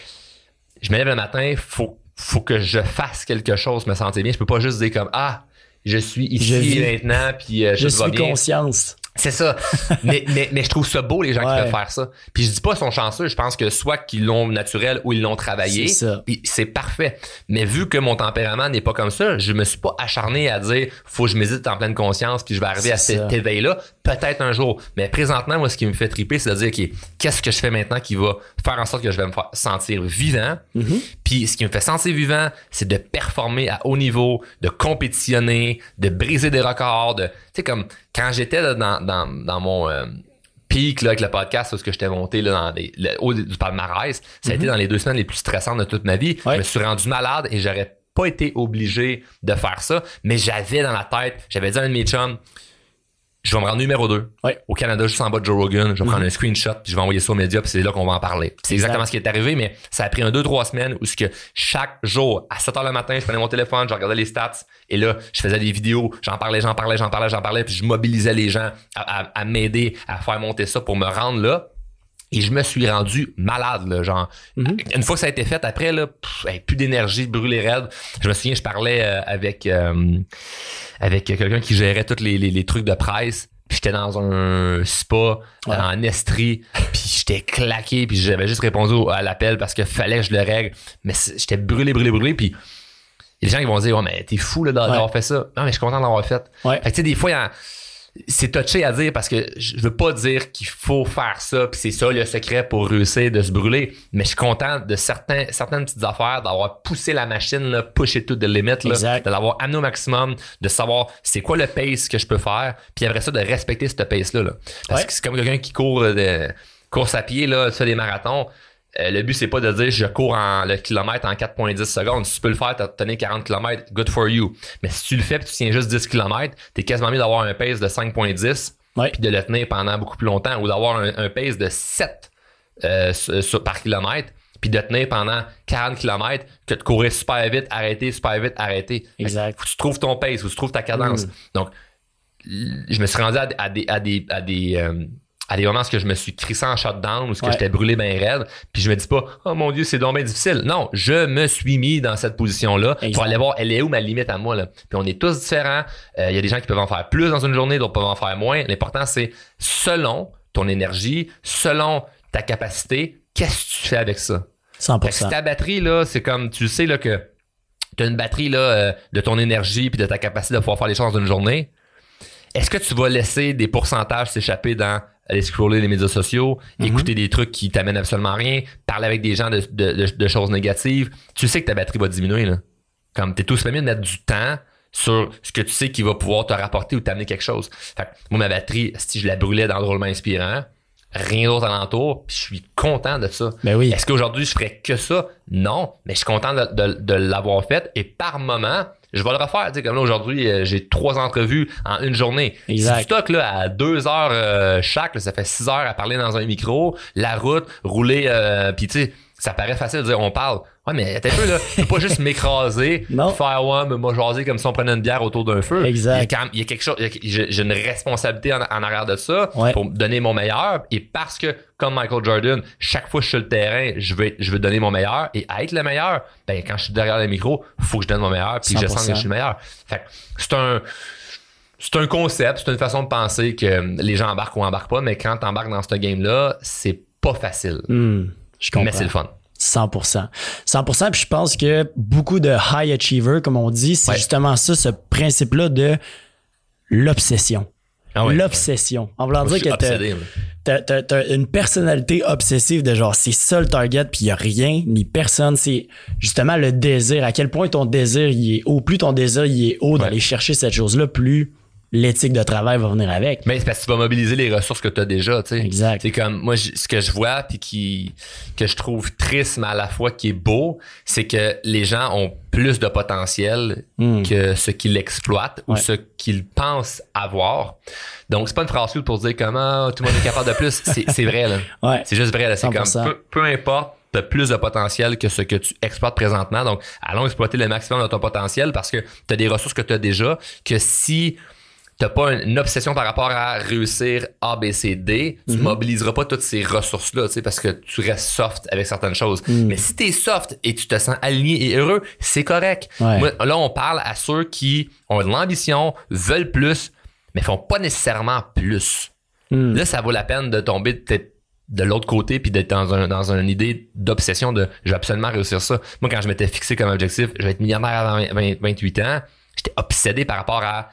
je me lève le matin, faut, faut que je fasse quelque chose, me sentir bien. Je peux pas juste dire comme ah, je suis ici Je maintenant, puis euh, Je va suis bien. conscience. C'est ça. mais, mais, mais je trouve ça beau, les gens Ouais. qui peuvent faire ça. Puis je dis pas sont chanceux, je pense que soit qu'ils l'ont naturel ou ils l'ont travaillé. C'est ça. Puis c'est parfait. Mais vu que mon tempérament n'est pas comme ça, je me suis pas acharné à dire faut que je médite en pleine conscience puis je vais arriver à cet éveil-là. Peut-être un jour. Mais présentement, moi, ce qui me fait triper, c'est de dire OK, qu'est-ce que je fais maintenant qui va faire en sorte que je vais me faire sentir vivant? Mhm. Puis ce qui me fait sentir vivant, c'est de performer à haut niveau, de compétitionner, de briser des records, de tu sais comme quand j'étais dans, dans, dans mon euh, pic là, avec le podcast où ce que j'étais monté là, dans les, le haut du palmarès, ça a été dans les deux semaines les plus stressantes de toute ma vie. Ouais. Je me suis rendu malade et j'aurais pas été obligé de faire ça, mais j'avais dans la tête, j'avais dit à un de mes chums, je vais me rendre numéro 2 Ouais. au Canada, juste en bas de Joe Rogan. Je vais Mhm. prendre un screenshot puis je vais envoyer ça aux médias puis c'est là qu'on va en parler. C'est Exact. exactement ce qui est arrivé, mais ça a pris un deux, trois semaines où que chaque jour, à 7 heures le matin, je prenais mon téléphone, je regardais les stats et là, je faisais des vidéos, j'en parlais, j'en parlais, j'en parlais, j'en parlais, puis je mobilisais les gens à, à- à m'aider à faire monter ça pour me rendre là. Et je me suis rendu malade, là, genre. Mhm. Une fois que ça a été fait, après, là, pff, plus d'énergie, brûlé raide. Je me souviens, je parlais euh, avec euh, avec quelqu'un qui gérait tous les, les, les trucs de presse. Puis j'étais dans un spa Ouais. en Estrie, puis j'étais claqué, puis j'avais juste répondu à l'appel parce que fallait que je le règle. Mais j'étais brûlé, brûlé, brûlé, puis il y a des gens qui vont dire, ouais, mais t'es fou là, d'avoir Ouais. fait ça. Non, mais je suis content d'avoir fait. Ouais. Fait que tu sais, des fois, il y a- c'est touché à dire parce que je veux pas dire qu'il faut faire ça puis c'est ça le secret pour réussir de se brûler mais je suis content de certains certaines petites affaires d'avoir poussé la machine là, pusher to the limit là, de l'avoir amené au maximum de savoir c'est quoi le pace que je peux faire puis après ça de respecter ce pace là, parce que c'est comme quelqu'un qui court de course à pied là ça les marathons euh, le but, c'est pas de dire je cours en, le kilomètre en 4.10 secondes. Si tu peux le faire, t'as tenu 40 km, good for you. Mais si tu le fais et tu tiens juste 10 km, t'es quasiment mieux d'avoir un pace de 5.10 puis de le tenir pendant beaucoup plus longtemps ou d'avoir un, pace de 7 euh, par kilomètre puis de tenir pendant 40 km que de courir super vite, arrêter, super vite, arrêter. Exact. Faut que tu trouves ton pace, faut que tu trouves ta cadence. Mm. Donc, je me suis rendu à, des, à des, à des, euh, à des moments où je me suis crissé en shutdown, où que j'étais brûlé bien raide, puis je me dis pas oh mon dieu c'est donc bien difficile. Non, je me suis mis dans cette position là pour aller voir elle est où ma limite à moi là? Puis on est tous différents. Euh, il y a des gens qui peuvent en faire plus dans une journée, d'autres peuvent en faire moins. L'important c'est selon ton énergie, selon ta capacité, qu'est-ce que tu fais avec ça? 100%. si ta batterie là, c'est comme tu sais là que tu as une batterie là euh, de ton énergie puis de ta capacité de pouvoir faire les choses dans une journée. Est-ce que tu vas laisser des pourcentages s'échapper dans aller scroller les médias sociaux, mhm. écouter des trucs qui t'amènent absolument rien, parler avec des gens de, choses négatives, tu sais que ta batterie va diminuer. Là. Comme t'es tout mieux de mettre du temps sur ce que tu sais qui va pouvoir te rapporter ou t'amener quelque chose. Fait moi, ma batterie, si je la brûlais dans le drôlement inspirant, rien d'autre alentour, puis je suis content de ça. Ben oui. Est-ce qu'aujourd'hui, je ferais que ça? Non, mais je suis content de l'avoir fait et par moment, je vais le refaire. Tu sais, comme là, aujourd'hui, euh, j'ai trois entrevues en une journée. Exact. Si tu stock là, à deux heures euh, chaque, ça fait six heures à parler dans un micro, la route, rouler, euh, puis tu sais, ça paraît facile de dire on parle. Ouais, mais t'es peu là, tu pas juste m'écraser, faire ouais, me moi jaser comme si on prenait une bière autour d'un feu. Exact. Il y a, quelque chose, j'ai une responsabilité en, arrière de ça pour donner mon meilleur. Et parce que, comme Michael Jordan, chaque fois que je suis sur le terrain, je veux, je veux donner mon meilleur et être le meilleur. Ben, quand je suis derrière le micro, faut que je donne mon meilleur puis je sens que je suis le meilleur. Fait c'est un, c'est un concept, c'est une façon de penser que les gens embarquent ou embarquent pas, mais quand t'embarques dans ce game-là, c'est pas facile. Hmm. Je comprends. Mais c'est le fun. 100%. 100%. Puis je pense que beaucoup de high achievers, comme on dit, c'est justement ça, ce principe-là de l'obsession. Ah l'obsession. En voulant dire que t'as, une personnalité obsessive de genre, c'est ça le target, puis il n'y a rien, ni personne. C'est justement le désir. À quel point ton désir, il est haut. Plus ton désir, il est haut d'aller chercher cette chose-là, plus l'éthique de travail va venir avec. Mais c'est parce que tu vas mobiliser les ressources que tu as déjà, tu sais. Exact. C'est comme moi ce que je vois puis qui que je trouve triste mais à la fois qui est beau, c'est que les gens ont plus de potentiel hmm. que ce qu'ils exploitent ou ce qu'ils pensent avoir. Donc c'est pas une phrase pour dire comment tout le monde est capable de plus, c'est vrai là. Ouais. C'est juste vrai là, c'est comme peu, peu importe tu plus de potentiel que ce que tu exploites présentement. Donc, allons exploiter le maximum de ton potentiel parce que tu as des ressources que tu as déjà, que si t'as pas une obsession par rapport à réussir A, B, C, D, tu mhm. mobiliseras pas toutes ces ressources-là, tu sais, parce que tu restes soft avec certaines choses. Mhm. Mais si t'es soft et tu te sens aligné et heureux, c'est correct. là, on parle à ceux qui ont de l'ambition, veulent plus, mais font pas nécessairement plus. Mhm. Là, ça vaut la peine de tomber peut-être de l'autre côté puis d'être dans un dans une idée d'obsession de je vais absolument réussir ça. Moi quand je m'étais fixé comme objectif, je vais être millionnaire à 28 ans, j'étais obsédé par rapport à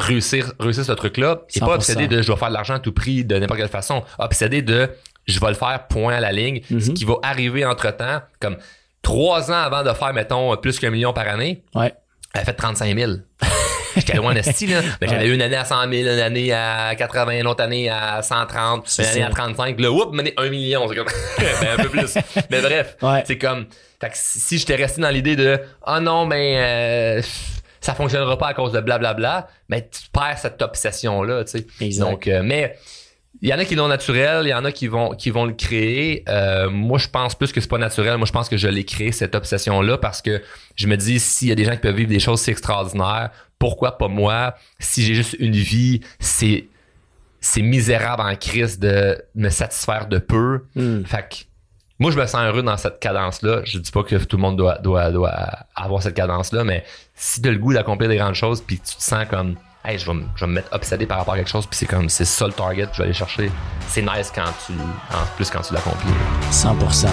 réussir, réussir ce truc-là. Et pas obsédé de je vais faire de l'argent à tout prix de n'importe quelle façon. Obsédé de je vais le faire point à la ligne. Ce mhm. qui va arriver entre temps, comme trois ans avant de faire, mettons, plus qu'un million par année. Ouais. Elle a fait 35 000. J'étais loin de style, là. Mais j'avais eu une année à 100 000, une année à 80, une autre année à 130, une année à 35. Là, oups, un million. C'est comme, ben, un peu plus. Mais bref. C'est comme, fait que si j'étais resté dans l'idée de, oh non, ben, euh, ça fonctionnera pas à cause de blablabla, mais tu perds cette obsession-là, tu sais. Donc, euh, mais il y en a qui l'ont naturel, il y en a qui vont qui vont le créer. Euh, moi, je pense plus que c'est pas naturel. Moi, je pense que je l'ai créé cette obsession-là parce que je me dis s'il y a des gens qui peuvent vivre des choses si extraordinaires, pourquoi pas moi? Si j'ai juste une vie, c'est c'est misérable en crise de me satisfaire de peu. Hmm. Fait que moi, je me sens heureux dans cette cadence-là. Je dis pas que tout le monde doit, avoir cette cadence-là, mais si tu as le goût d'accomplir des grandes choses, puis tu te sens comme, hey, je vais, me, je vais me mettre obsédé par rapport à quelque chose, puis c'est comme, c'est ça le target que je vais aller chercher. C'est nice quand tu, en plus quand tu l'accomplis. 100%.